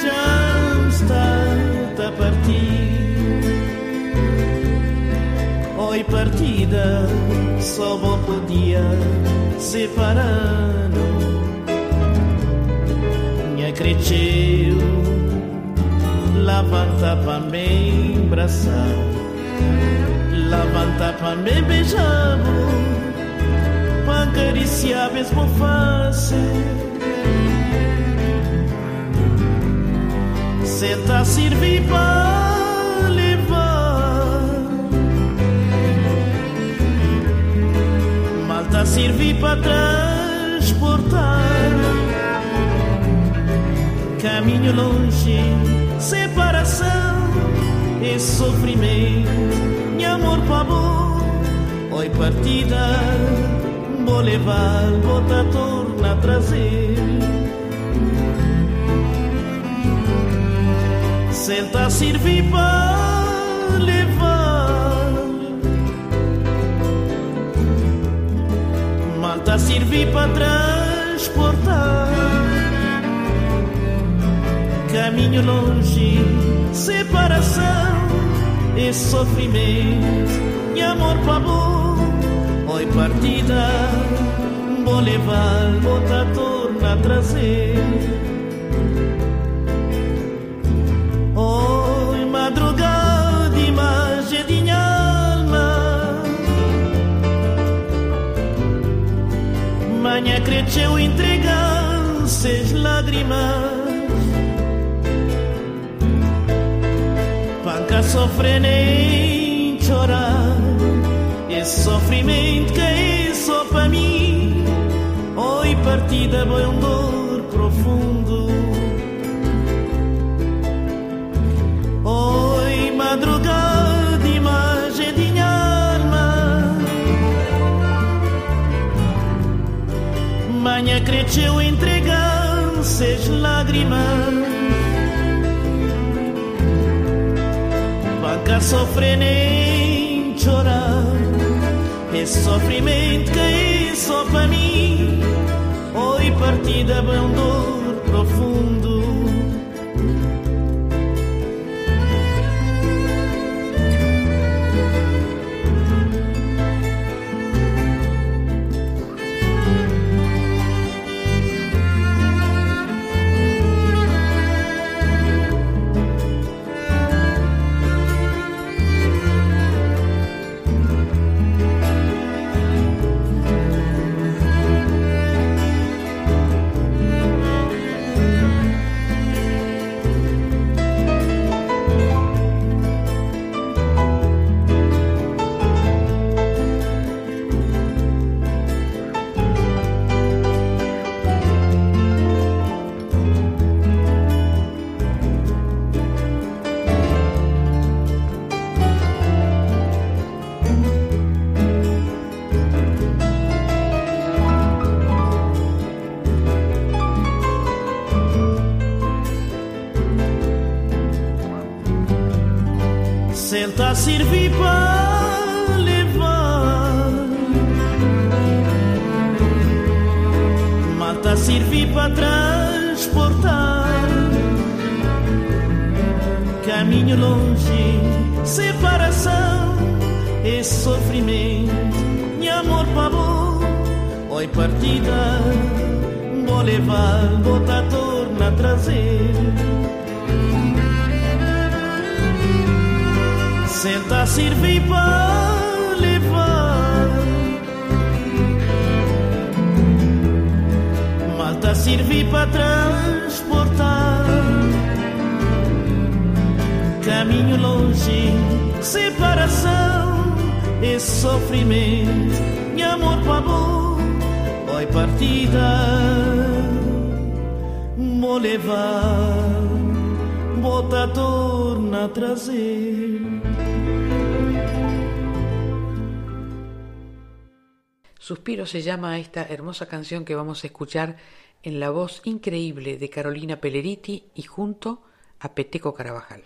já está a partir. Oi partida, só vou podia separando. Minha cresceu, levanta para me abraçar, levanta para me beijar, para acariciar mesmo face. Senta a servir para levar. Malta a servir para transportar. Caminho longe, separação e sofrimento. Meu amor para bom, oi partida, vou levar, vou torna a trazer. Senta a servir para levar. Malta a servir para transportar. Caminho longe, separação e sofrimento. E amor para bom, oi partida. Vou levar, vou torna a trazer Manhã cresceu entregar seis lágrimas. Panca sofre nem chorar. Esse sofrimento que é só para mim. Oi, partida, foi um dor creteu entregant ses lágrimas vaca sofre nem chorar. É sofrimento que é só para mim. Oi partida, bem dor profundo. A servir para transportar. Caminho longe, separação e sofrimento. Meu amor bom, oi partida. Vou levar, vou torna a trazer Senta a servir para servir para transportar. Caminho longe, separação e sofrimento, meu amor para amor, oi partida, vou levar, bota torna trazer. Suspiro se llama esta hermosa canción que vamos a escuchar. En la voz increíble de Carolina Pelleriti y junto a Peteco Carabajal.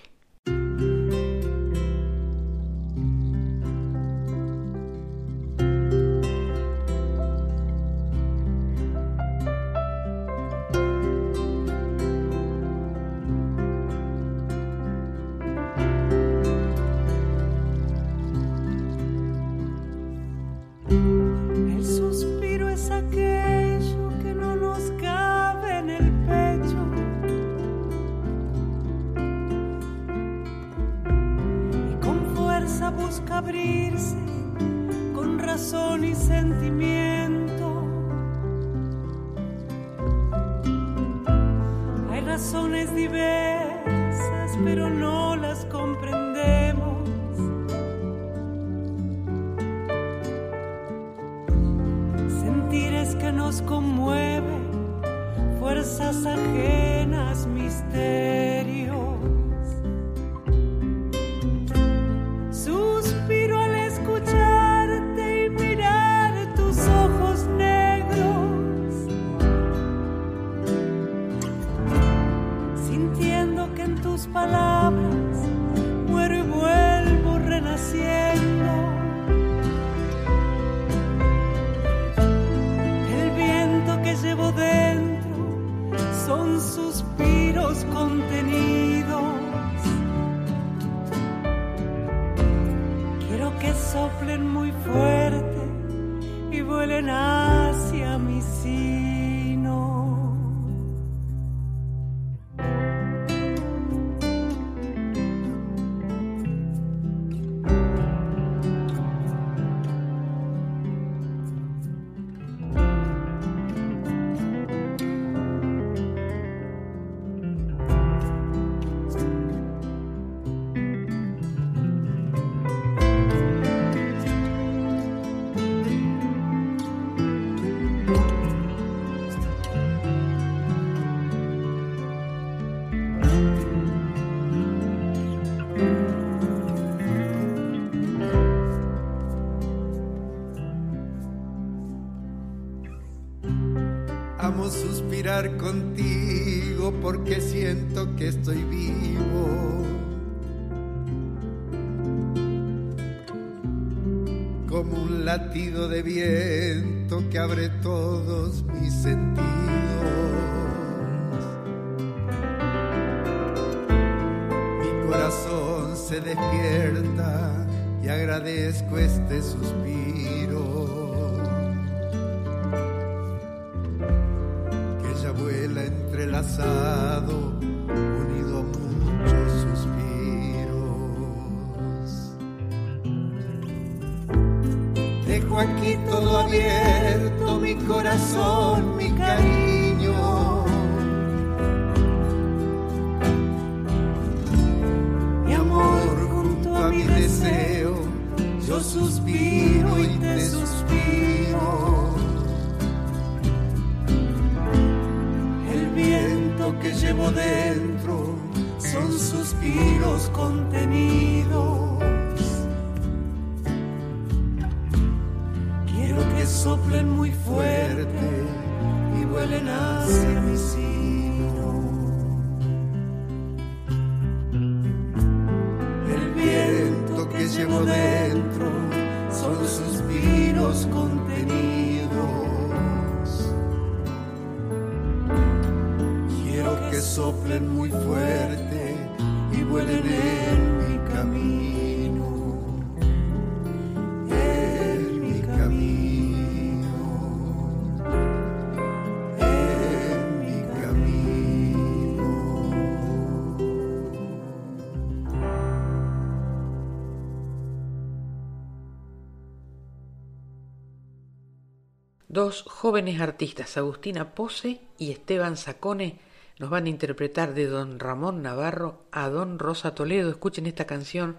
Dos jóvenes artistas, Agustina Pose y Esteban Sacone, nos van a interpretar de don Ramón Navarro a don Rosa Toledo. Escuchen esta canción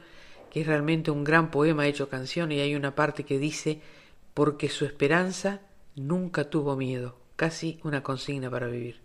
que es realmente un gran poema hecho canción y hay una parte que dice, porque su esperanza nunca tuvo miedo, casi una consigna para vivir.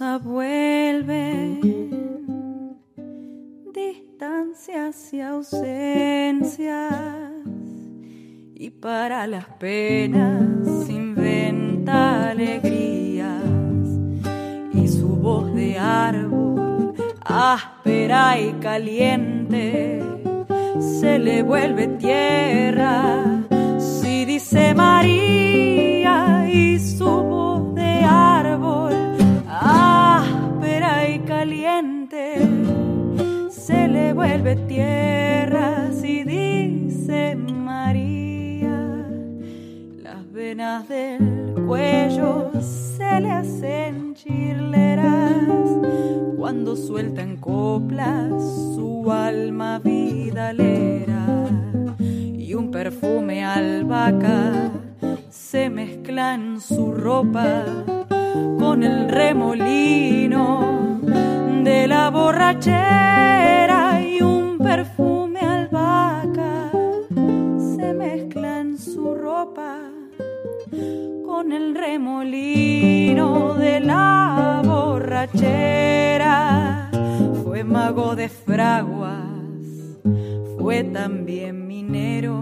Vuelve. Distancias y ausencias. Y para las penas inventa alegrías. Y su voz de árbol áspera y caliente se le vuelve tierra. Si dice María y vuelve tierra si dice María las venas del cuello se le hacen chirleras cuando suelta en coplas su alma vidalera y un perfume albahaca se mezcla en su ropa con el remolino de la borrachera perfume albahaca se mezcla en su ropa con el remolino de la borrachera. Fue mago de fraguas, fue también minero.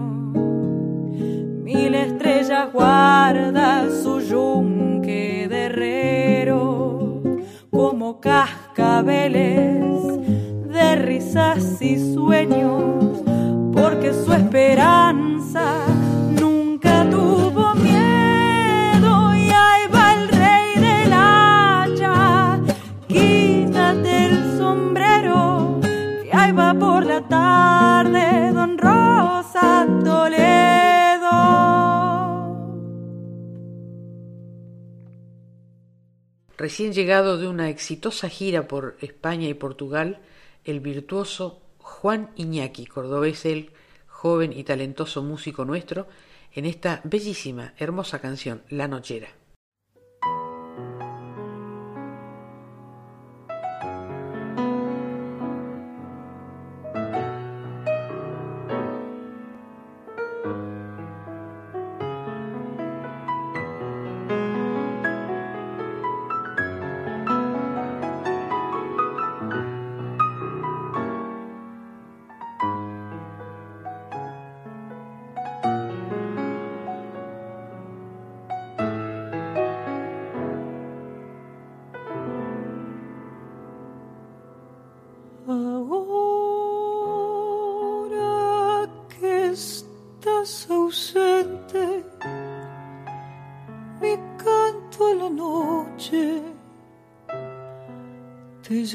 Mil estrellas guarda su yunque de herrero, como cascabeles de risas y sueños, porque su esperanza nunca tuvo miedo y ahí va el rey del hacha. Quítate el sombrero, que ahí va por la tarde Don Rosa Toledo. Recién llegado de una exitosa gira por España y Portugal, el virtuoso Juan Iñaki, cordobés él, joven y talentoso músico nuestro, en esta bellísima, hermosa canción, La Nochera.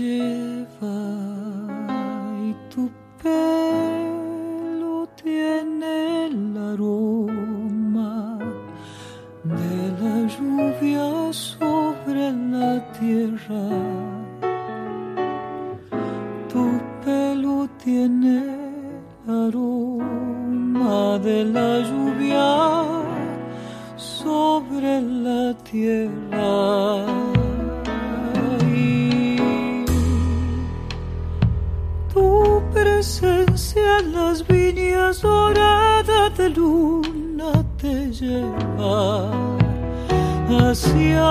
Te lleva y hacia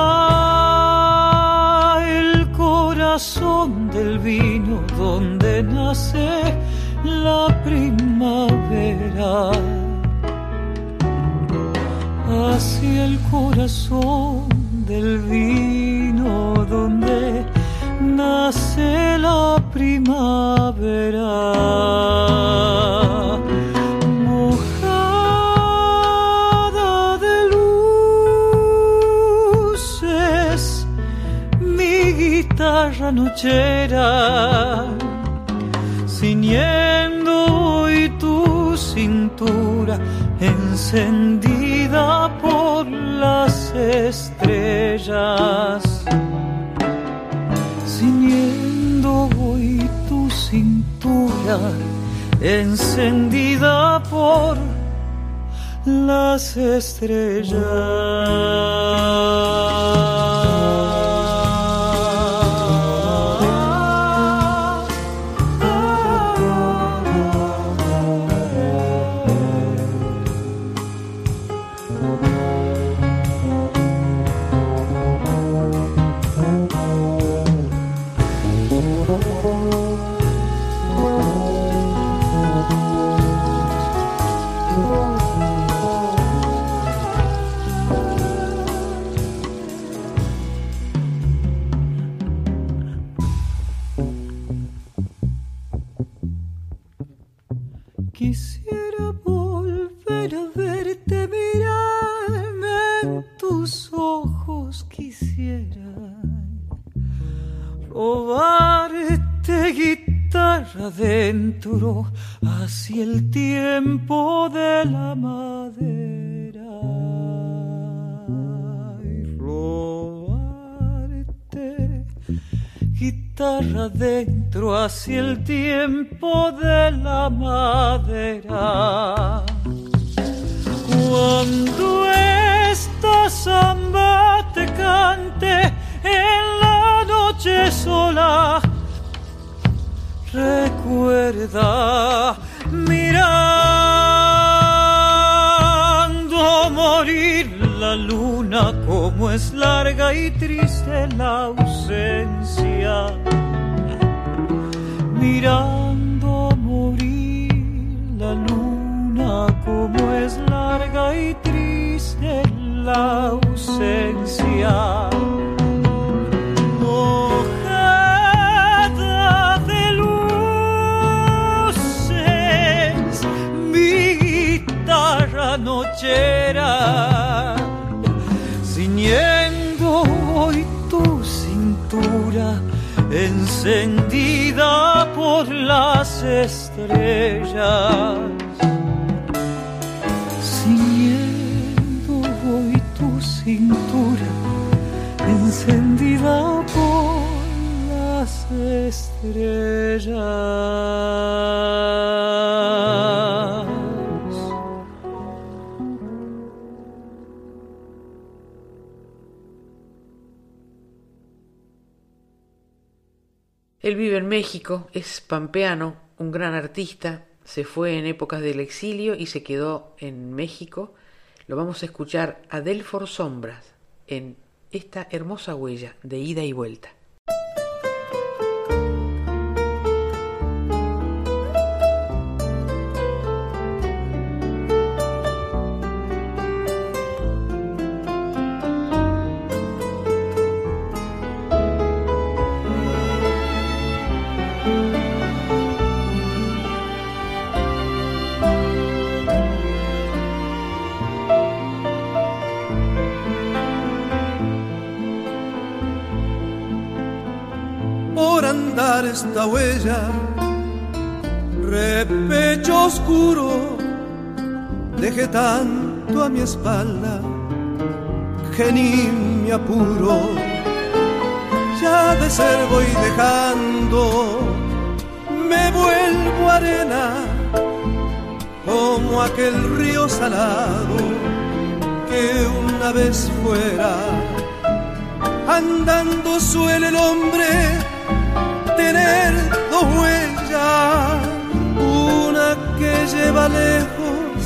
el corazón del vino donde nace la primavera hacia el corazón del vino donde nace la primavera. Nochera, ciñendo tu cintura encendida por las estrellas, ciñendo hoy tu cintura, encendida por las estrellas. Guitarra nochera ciñendo hoy tu cintura encendida por las estrellas. Ciñendo hoy tu cintura encendida por las estrellas Él vive en México, es pampeano, un gran artista, se fue en épocas del exilio y se quedó en México. Lo vamos a escuchar a Delfor Sombras en esta hermosa huella de ida y vuelta. Huella, repecho oscuro, dejé tanto a mi espalda que ni apuro. Ya de ser voy dejando, me vuelvo arena como aquel río salado que una vez fuera andando suele el hombre tener dos huellas, una que lleva lejos,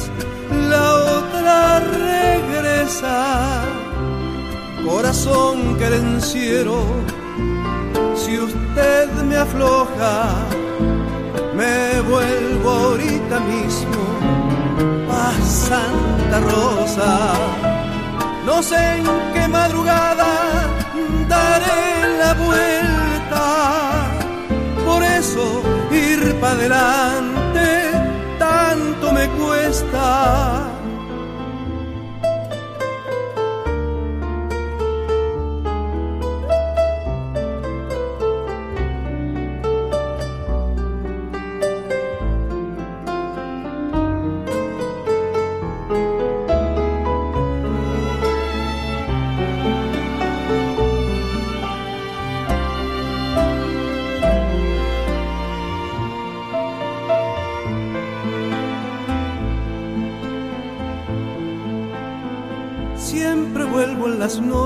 la otra regresa. Corazón querenciero, si usted me afloja, me vuelvo ahorita mismo a Santa Rosa. No sé en qué madrugada daré la vuelta. Ir para adelante tanto me cuesta.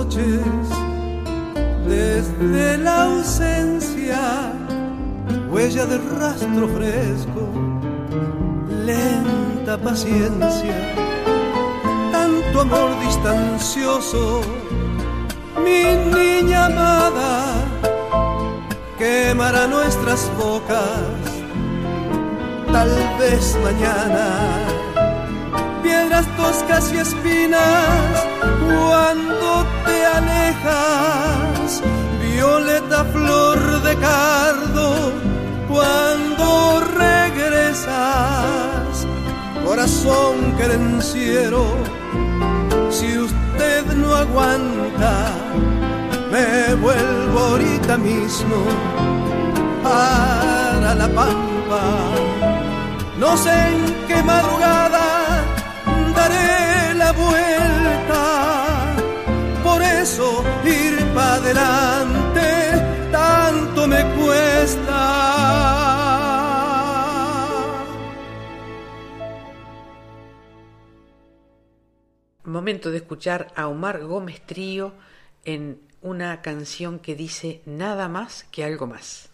Noches, desde la ausencia, huella de rastro fresco, lenta paciencia, tanto amor distancioso, mi niña amada, quemará nuestras bocas, tal vez mañana piedras toscas y espinas cuando alejas, violeta flor de cardo cuando regresas, corazón querenciero, si usted no aguanta, me vuelvo ahorita mismo para la pampa. No sé en qué madrugada daré la vuelta. Ir para adelante tanto me cuesta. Momento de escuchar a Omar Gómez Trío en una canción que dice nada más que algo más.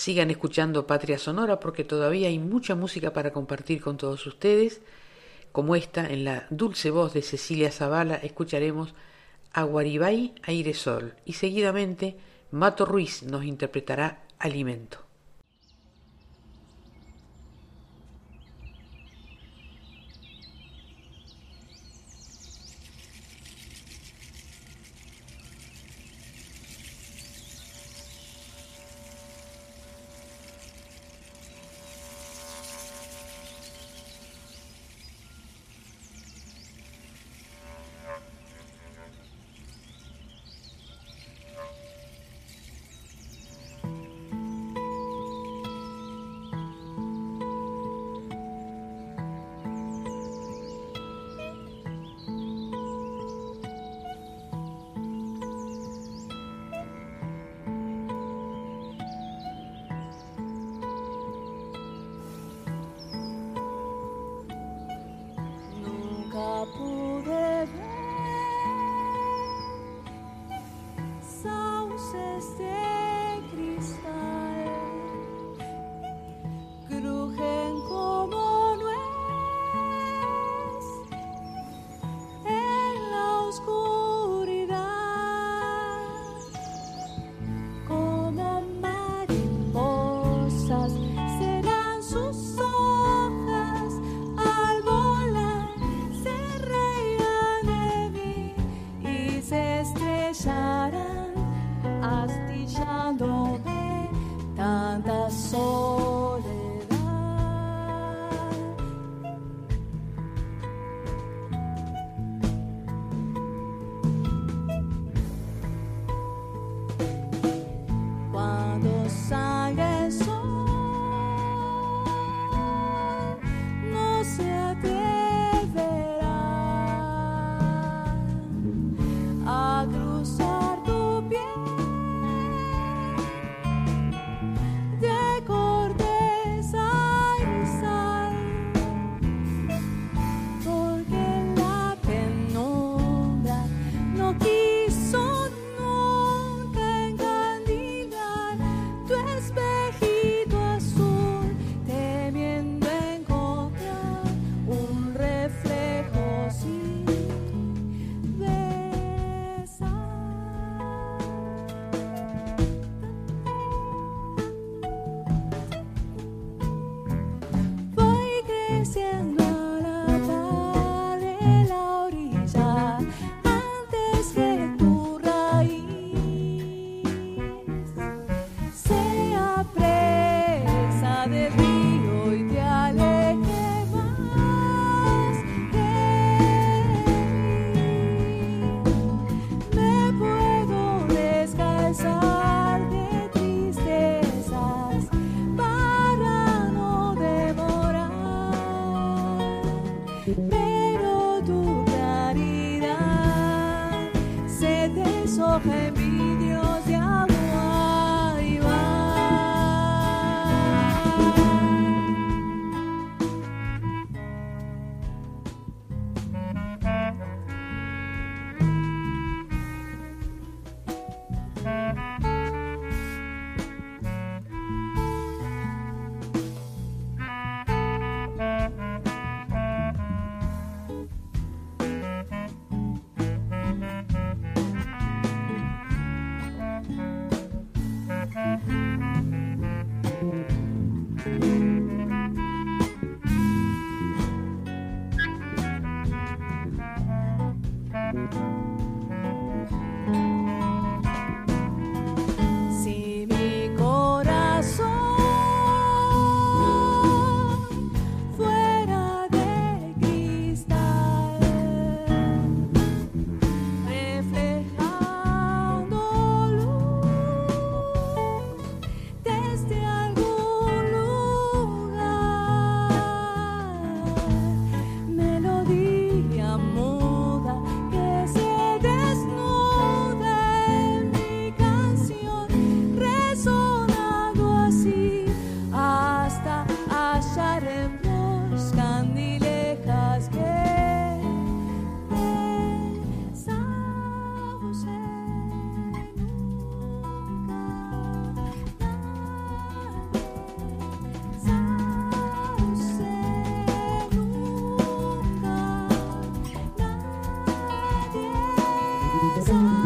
Sigan escuchando Patria Sonora porque todavía hay mucha música para compartir con todos ustedes. Como esta, en la dulce voz de Cecilia Zavala, escucharemos Aguaribay Airesol y seguidamente Mato Ruiz nos interpretará Alimento. Zone.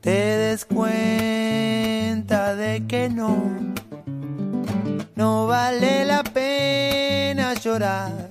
Te des cuenta de que no, no vale la pena llorar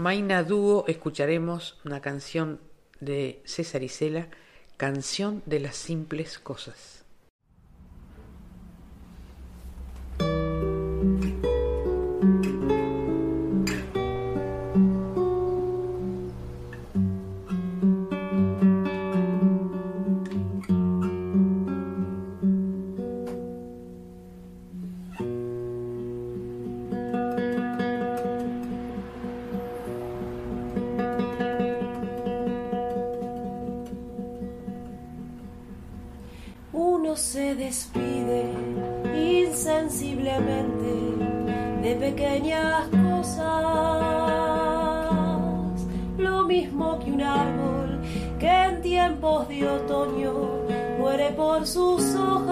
Maina Dúo escucharemos una canción de César Isela, Canción de las Simples Cosas. Despide insensiblemente de pequeñas cosas, lo mismo que un árbol que en tiempos de otoño muere por sus hojas.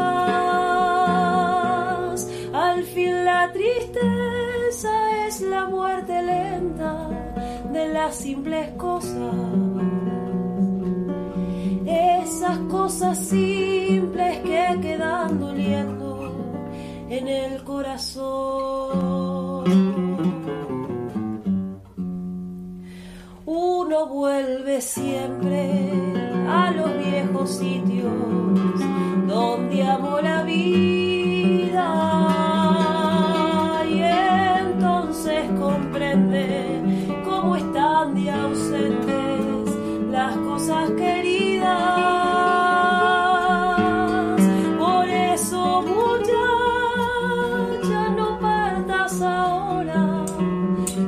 Al fin la tristeza es la muerte lenta de las simples cosas. Esas cosas simples que quedan doliendo en el corazón. Uno vuelve siempre a los viejos sitios donde amó la vida y entonces comprende cómo están de ausentes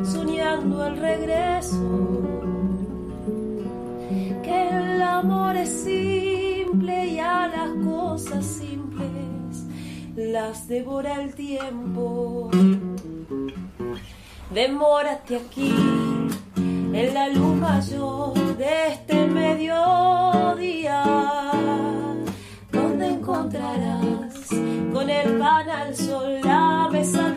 soñando el regreso que el amor es simple y a las cosas simples las devora el tiempo. Demórate aquí en la luz mayor de este mediodía, donde encontrarás con el pan al sol la mesa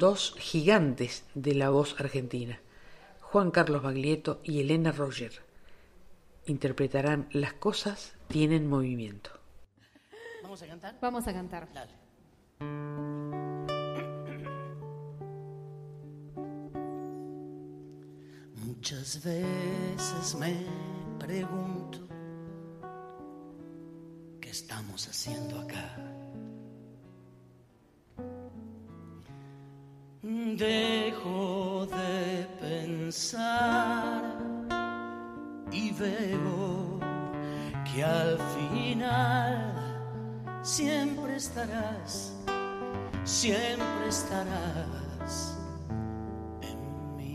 Dos gigantes de la voz argentina, Juan Carlos Baglietto y Elena Roger. Interpretarán Las cosas tienen movimiento. ¿Vamos a cantar? Vamos a cantar. Dale. Muchas veces me pregunto qué estamos haciendo acá. Dejo de pensar y veo que al final siempre estarás, siempre estarás en mí.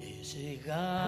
He llegado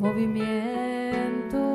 movimiento.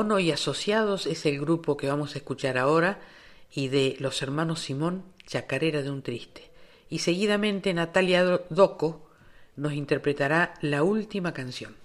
Mono y Asociados es el grupo que vamos a escuchar ahora y de los hermanos Simón, Chacarera de un Triste. Y seguidamente Natalia Doco nos interpretará la última canción.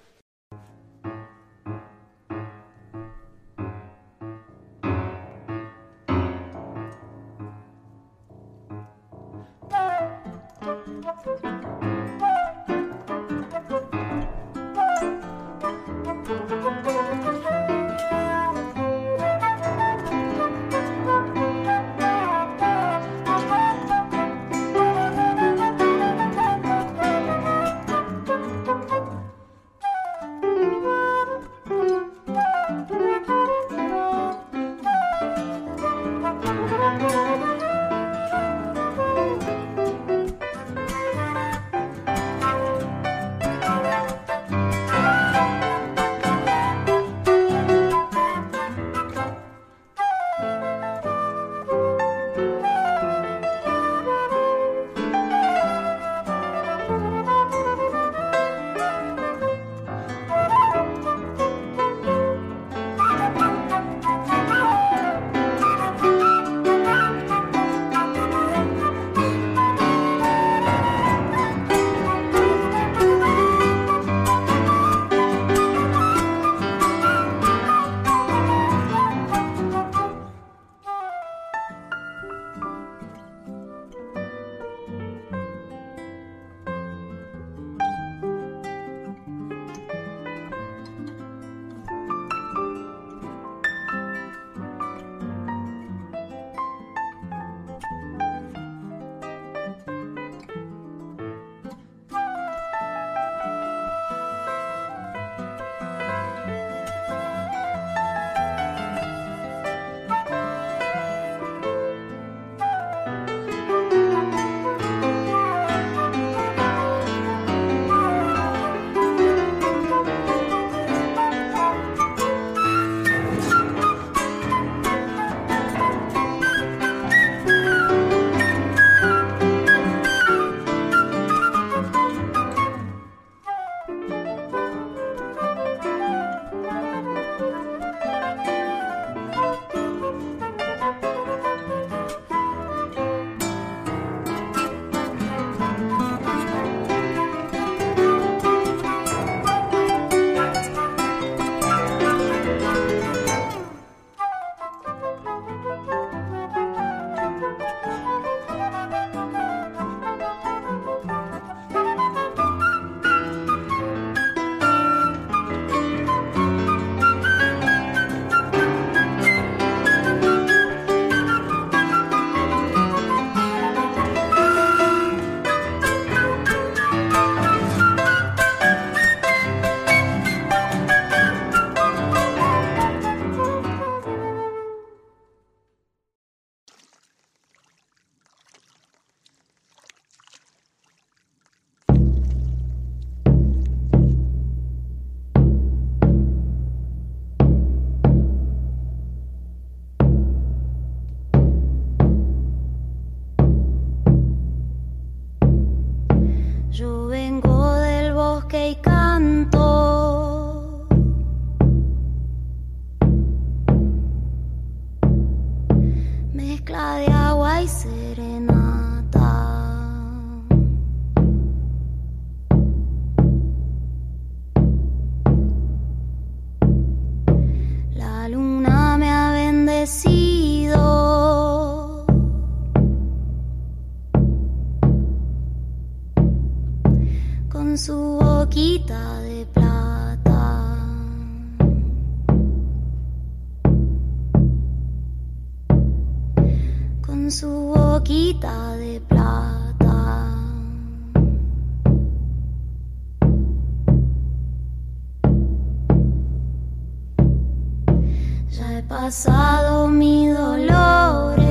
Pasado mi dolores.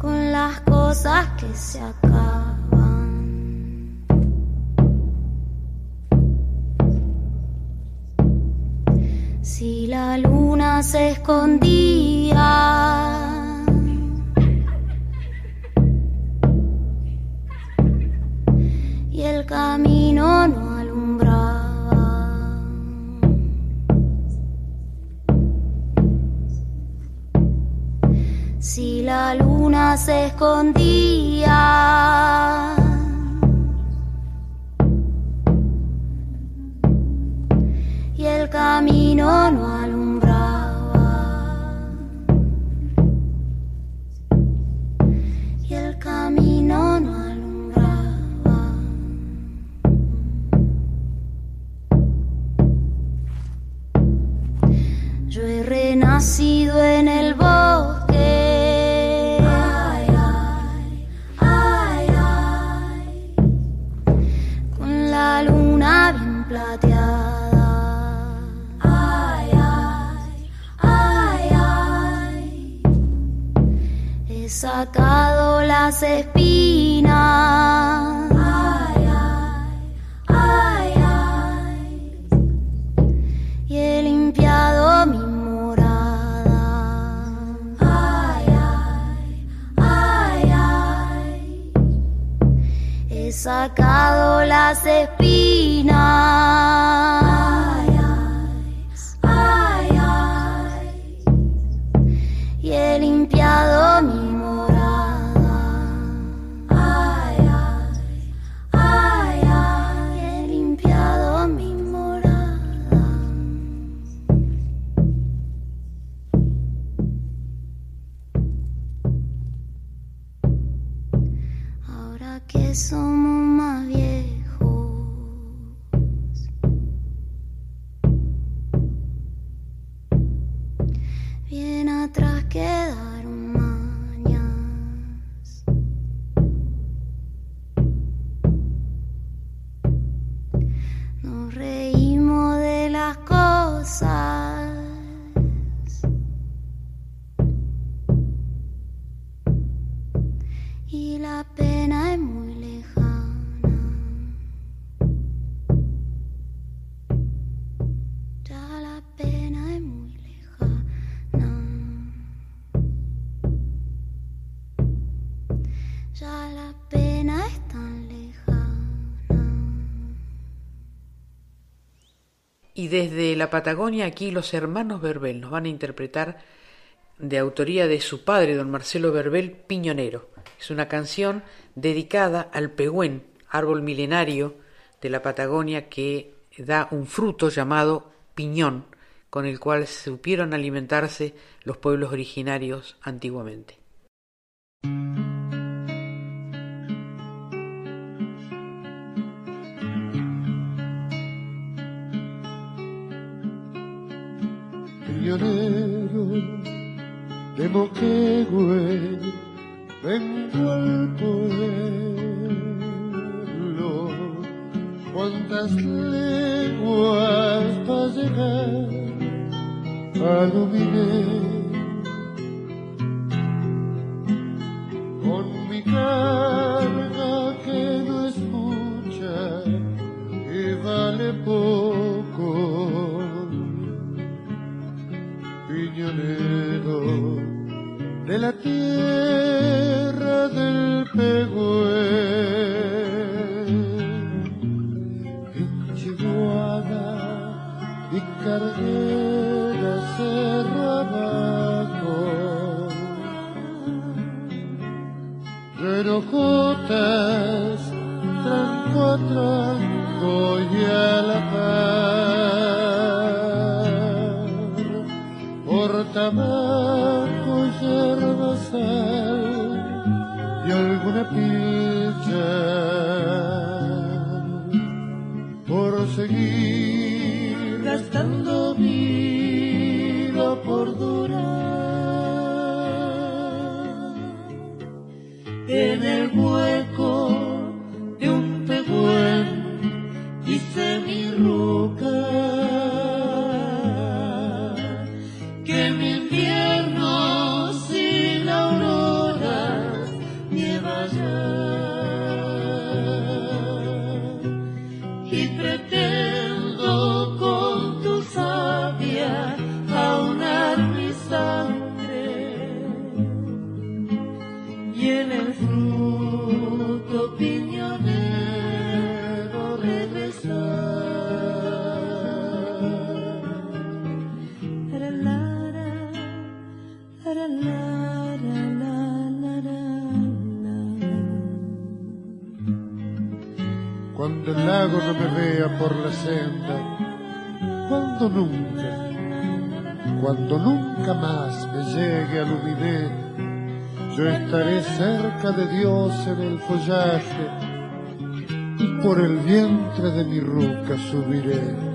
Con las cosas que se acaban. Si la luna se escondía. Luna Say. Desde la Patagonia aquí los hermanos Verbel nos van a interpretar de autoría de su padre, don Marcelo Verbel, Piñonero. Es una canción dedicada al pehuen, árbol milenario de la Patagonia que da un fruto llamado piñón, con el cual supieron alimentarse los pueblos originarios antiguamente. Piñonero de Moquegüe, vengo al pueblo. Cuántas leguas para llegar a Luminé. De la tierra de Dios en el follaje y por el vientre de mi ruca subiré.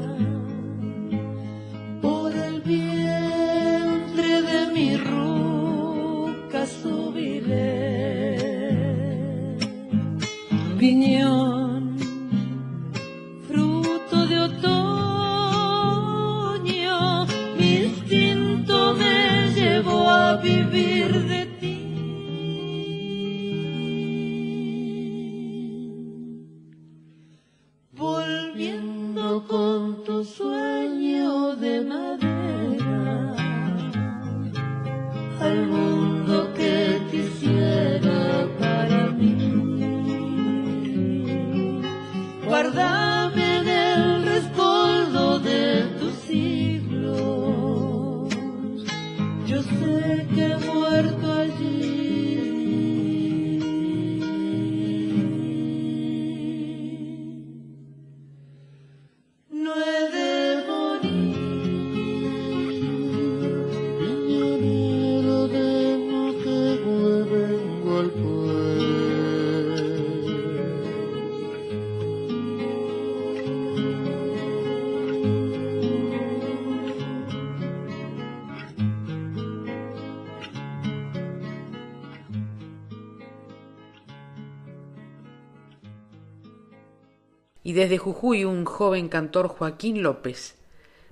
Y desde Jujuy un joven cantor Joaquín López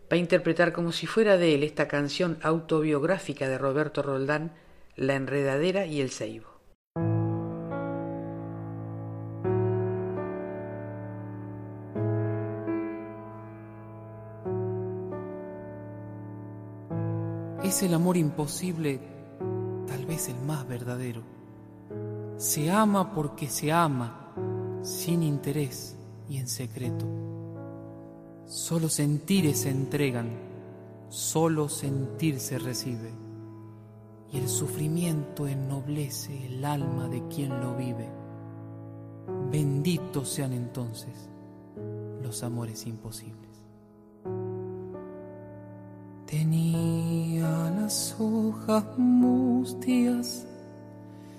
va a interpretar como si fuera de él esta canción autobiográfica de Roberto Roldán, La enredadera y el ceibo. Es el amor imposible, tal vez el más verdadero. Se ama porque se ama, sin interés y en secreto. Solo sentires se entregan, solo sentir se recibe. Y el sufrimiento ennoblece el alma de quien lo vive. Benditos sean entonces los amores imposibles. Tenía las hojas mustias,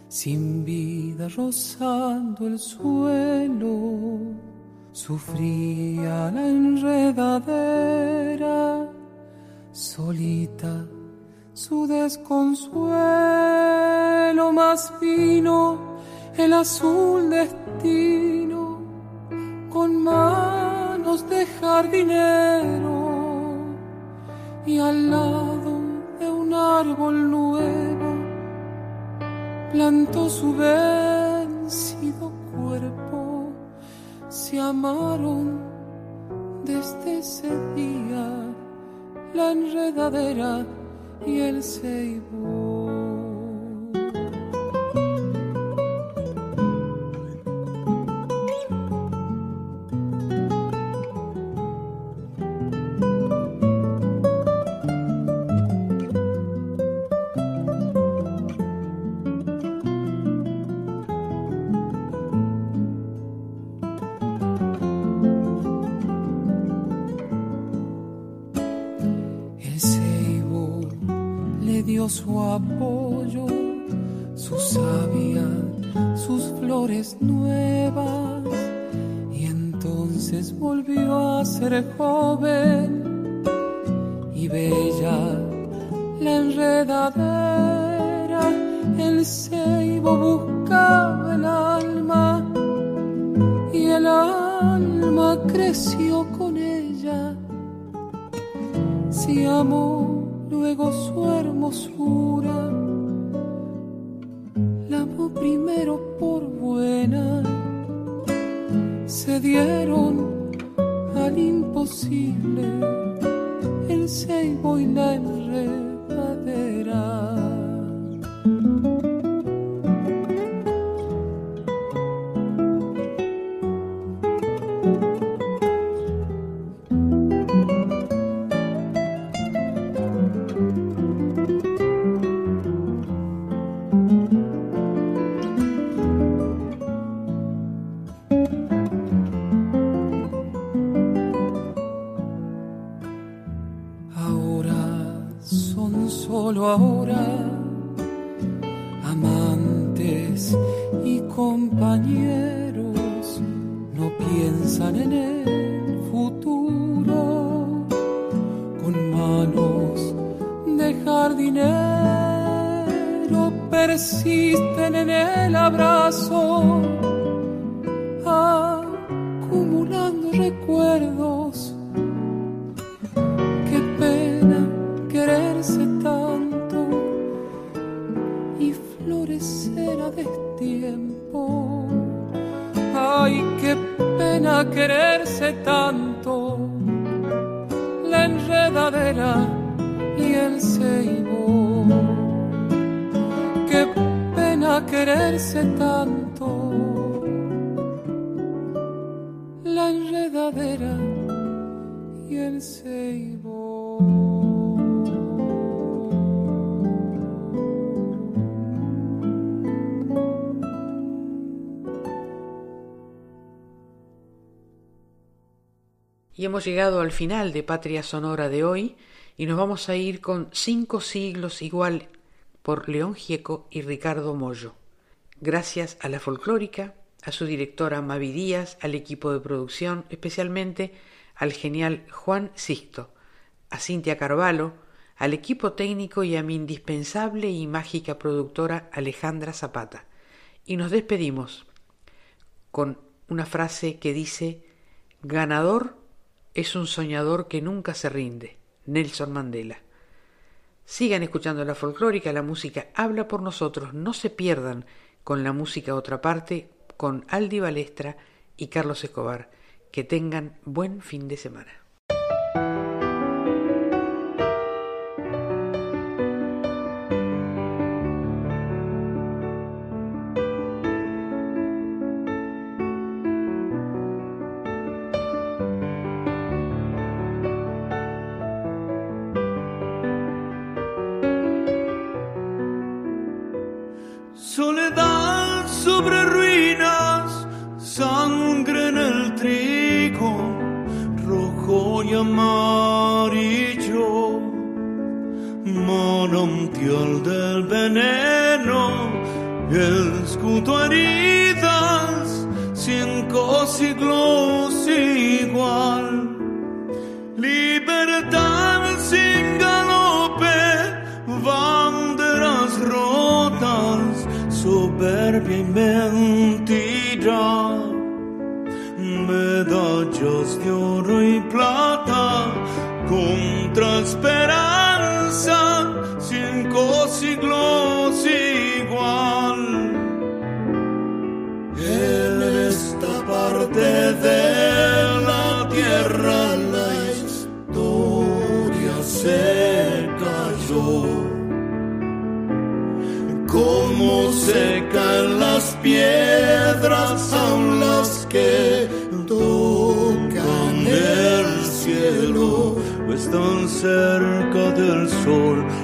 sin vida rozando el suelo, sufría la enredadera, solita su desconsuelo, más vino el azul destino con manos de jardinero y al lado de un árbol nuevo plantó su vencido Se amaron desde ese día la enredadera y el ceibo. Su apoyo, su savia, sus flores nuevas, y entonces volvió a ser joven ahora amantes y compañeros, no piensan en el futuro. Con manos de jardinero, persisten en el abrazo, hemos llegado al final de Patria Sonora de hoy y nos vamos a ir con Cinco siglos igual por León Gieco y Ricardo Mollo. Gracias a la folclórica, a su directora Mavi Díaz, al equipo de producción, especialmente al genial Juan Sixto, a Cintia Carvalho, al equipo técnico y a mi indispensable y mágica productora Alejandra Zapata. Y nos despedimos con una frase que dice, ganador es un soñador que nunca se rinde, Nelson Mandela. Sigan escuchando la folclórica, la música habla por nosotros, no se pierdan con la música otra parte, con Aldi Balestra y Carlos Escobar. Que tengan buen fin de semana.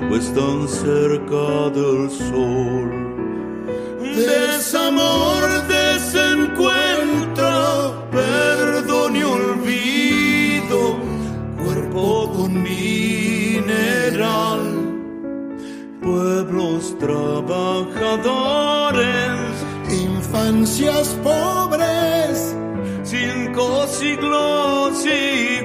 Pues o están cerca del sol. Desamor, desencuentro, perdón y olvido, cuerpo con mineral, pueblos trabajadores, infancias pobres, cinco siglos y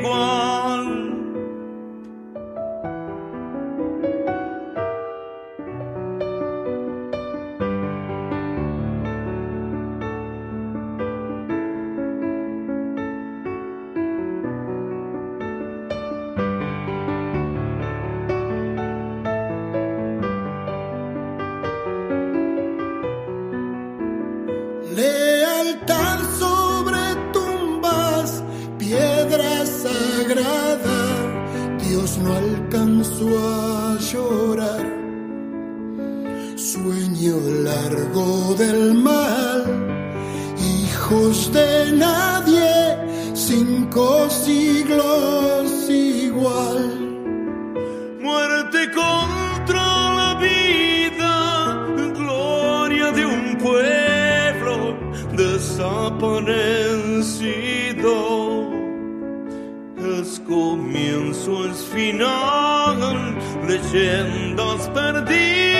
largo del mal, hijos de nadie, cinco siglos igual. Muerte contra la vida, gloria de un pueblo desaparecido. Es comienzo, es final, leyendas perdidas,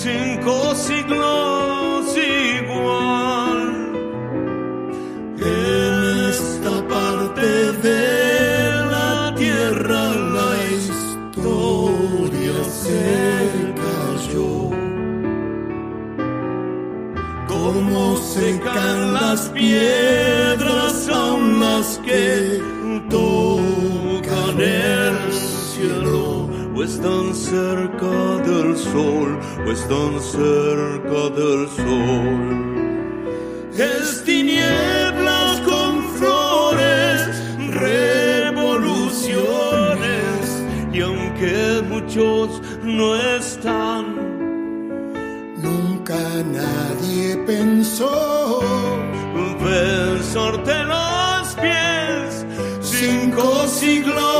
cinco siglos igual. En esta parte de la tierra la historia se cayó. Como secan las piedras aún las que están cerca del sol, o están cerca del sol. Es tinieblas con flores, revoluciones, y aunque muchos no están, Nunca nadie pensó besarte los pies, cinco siglos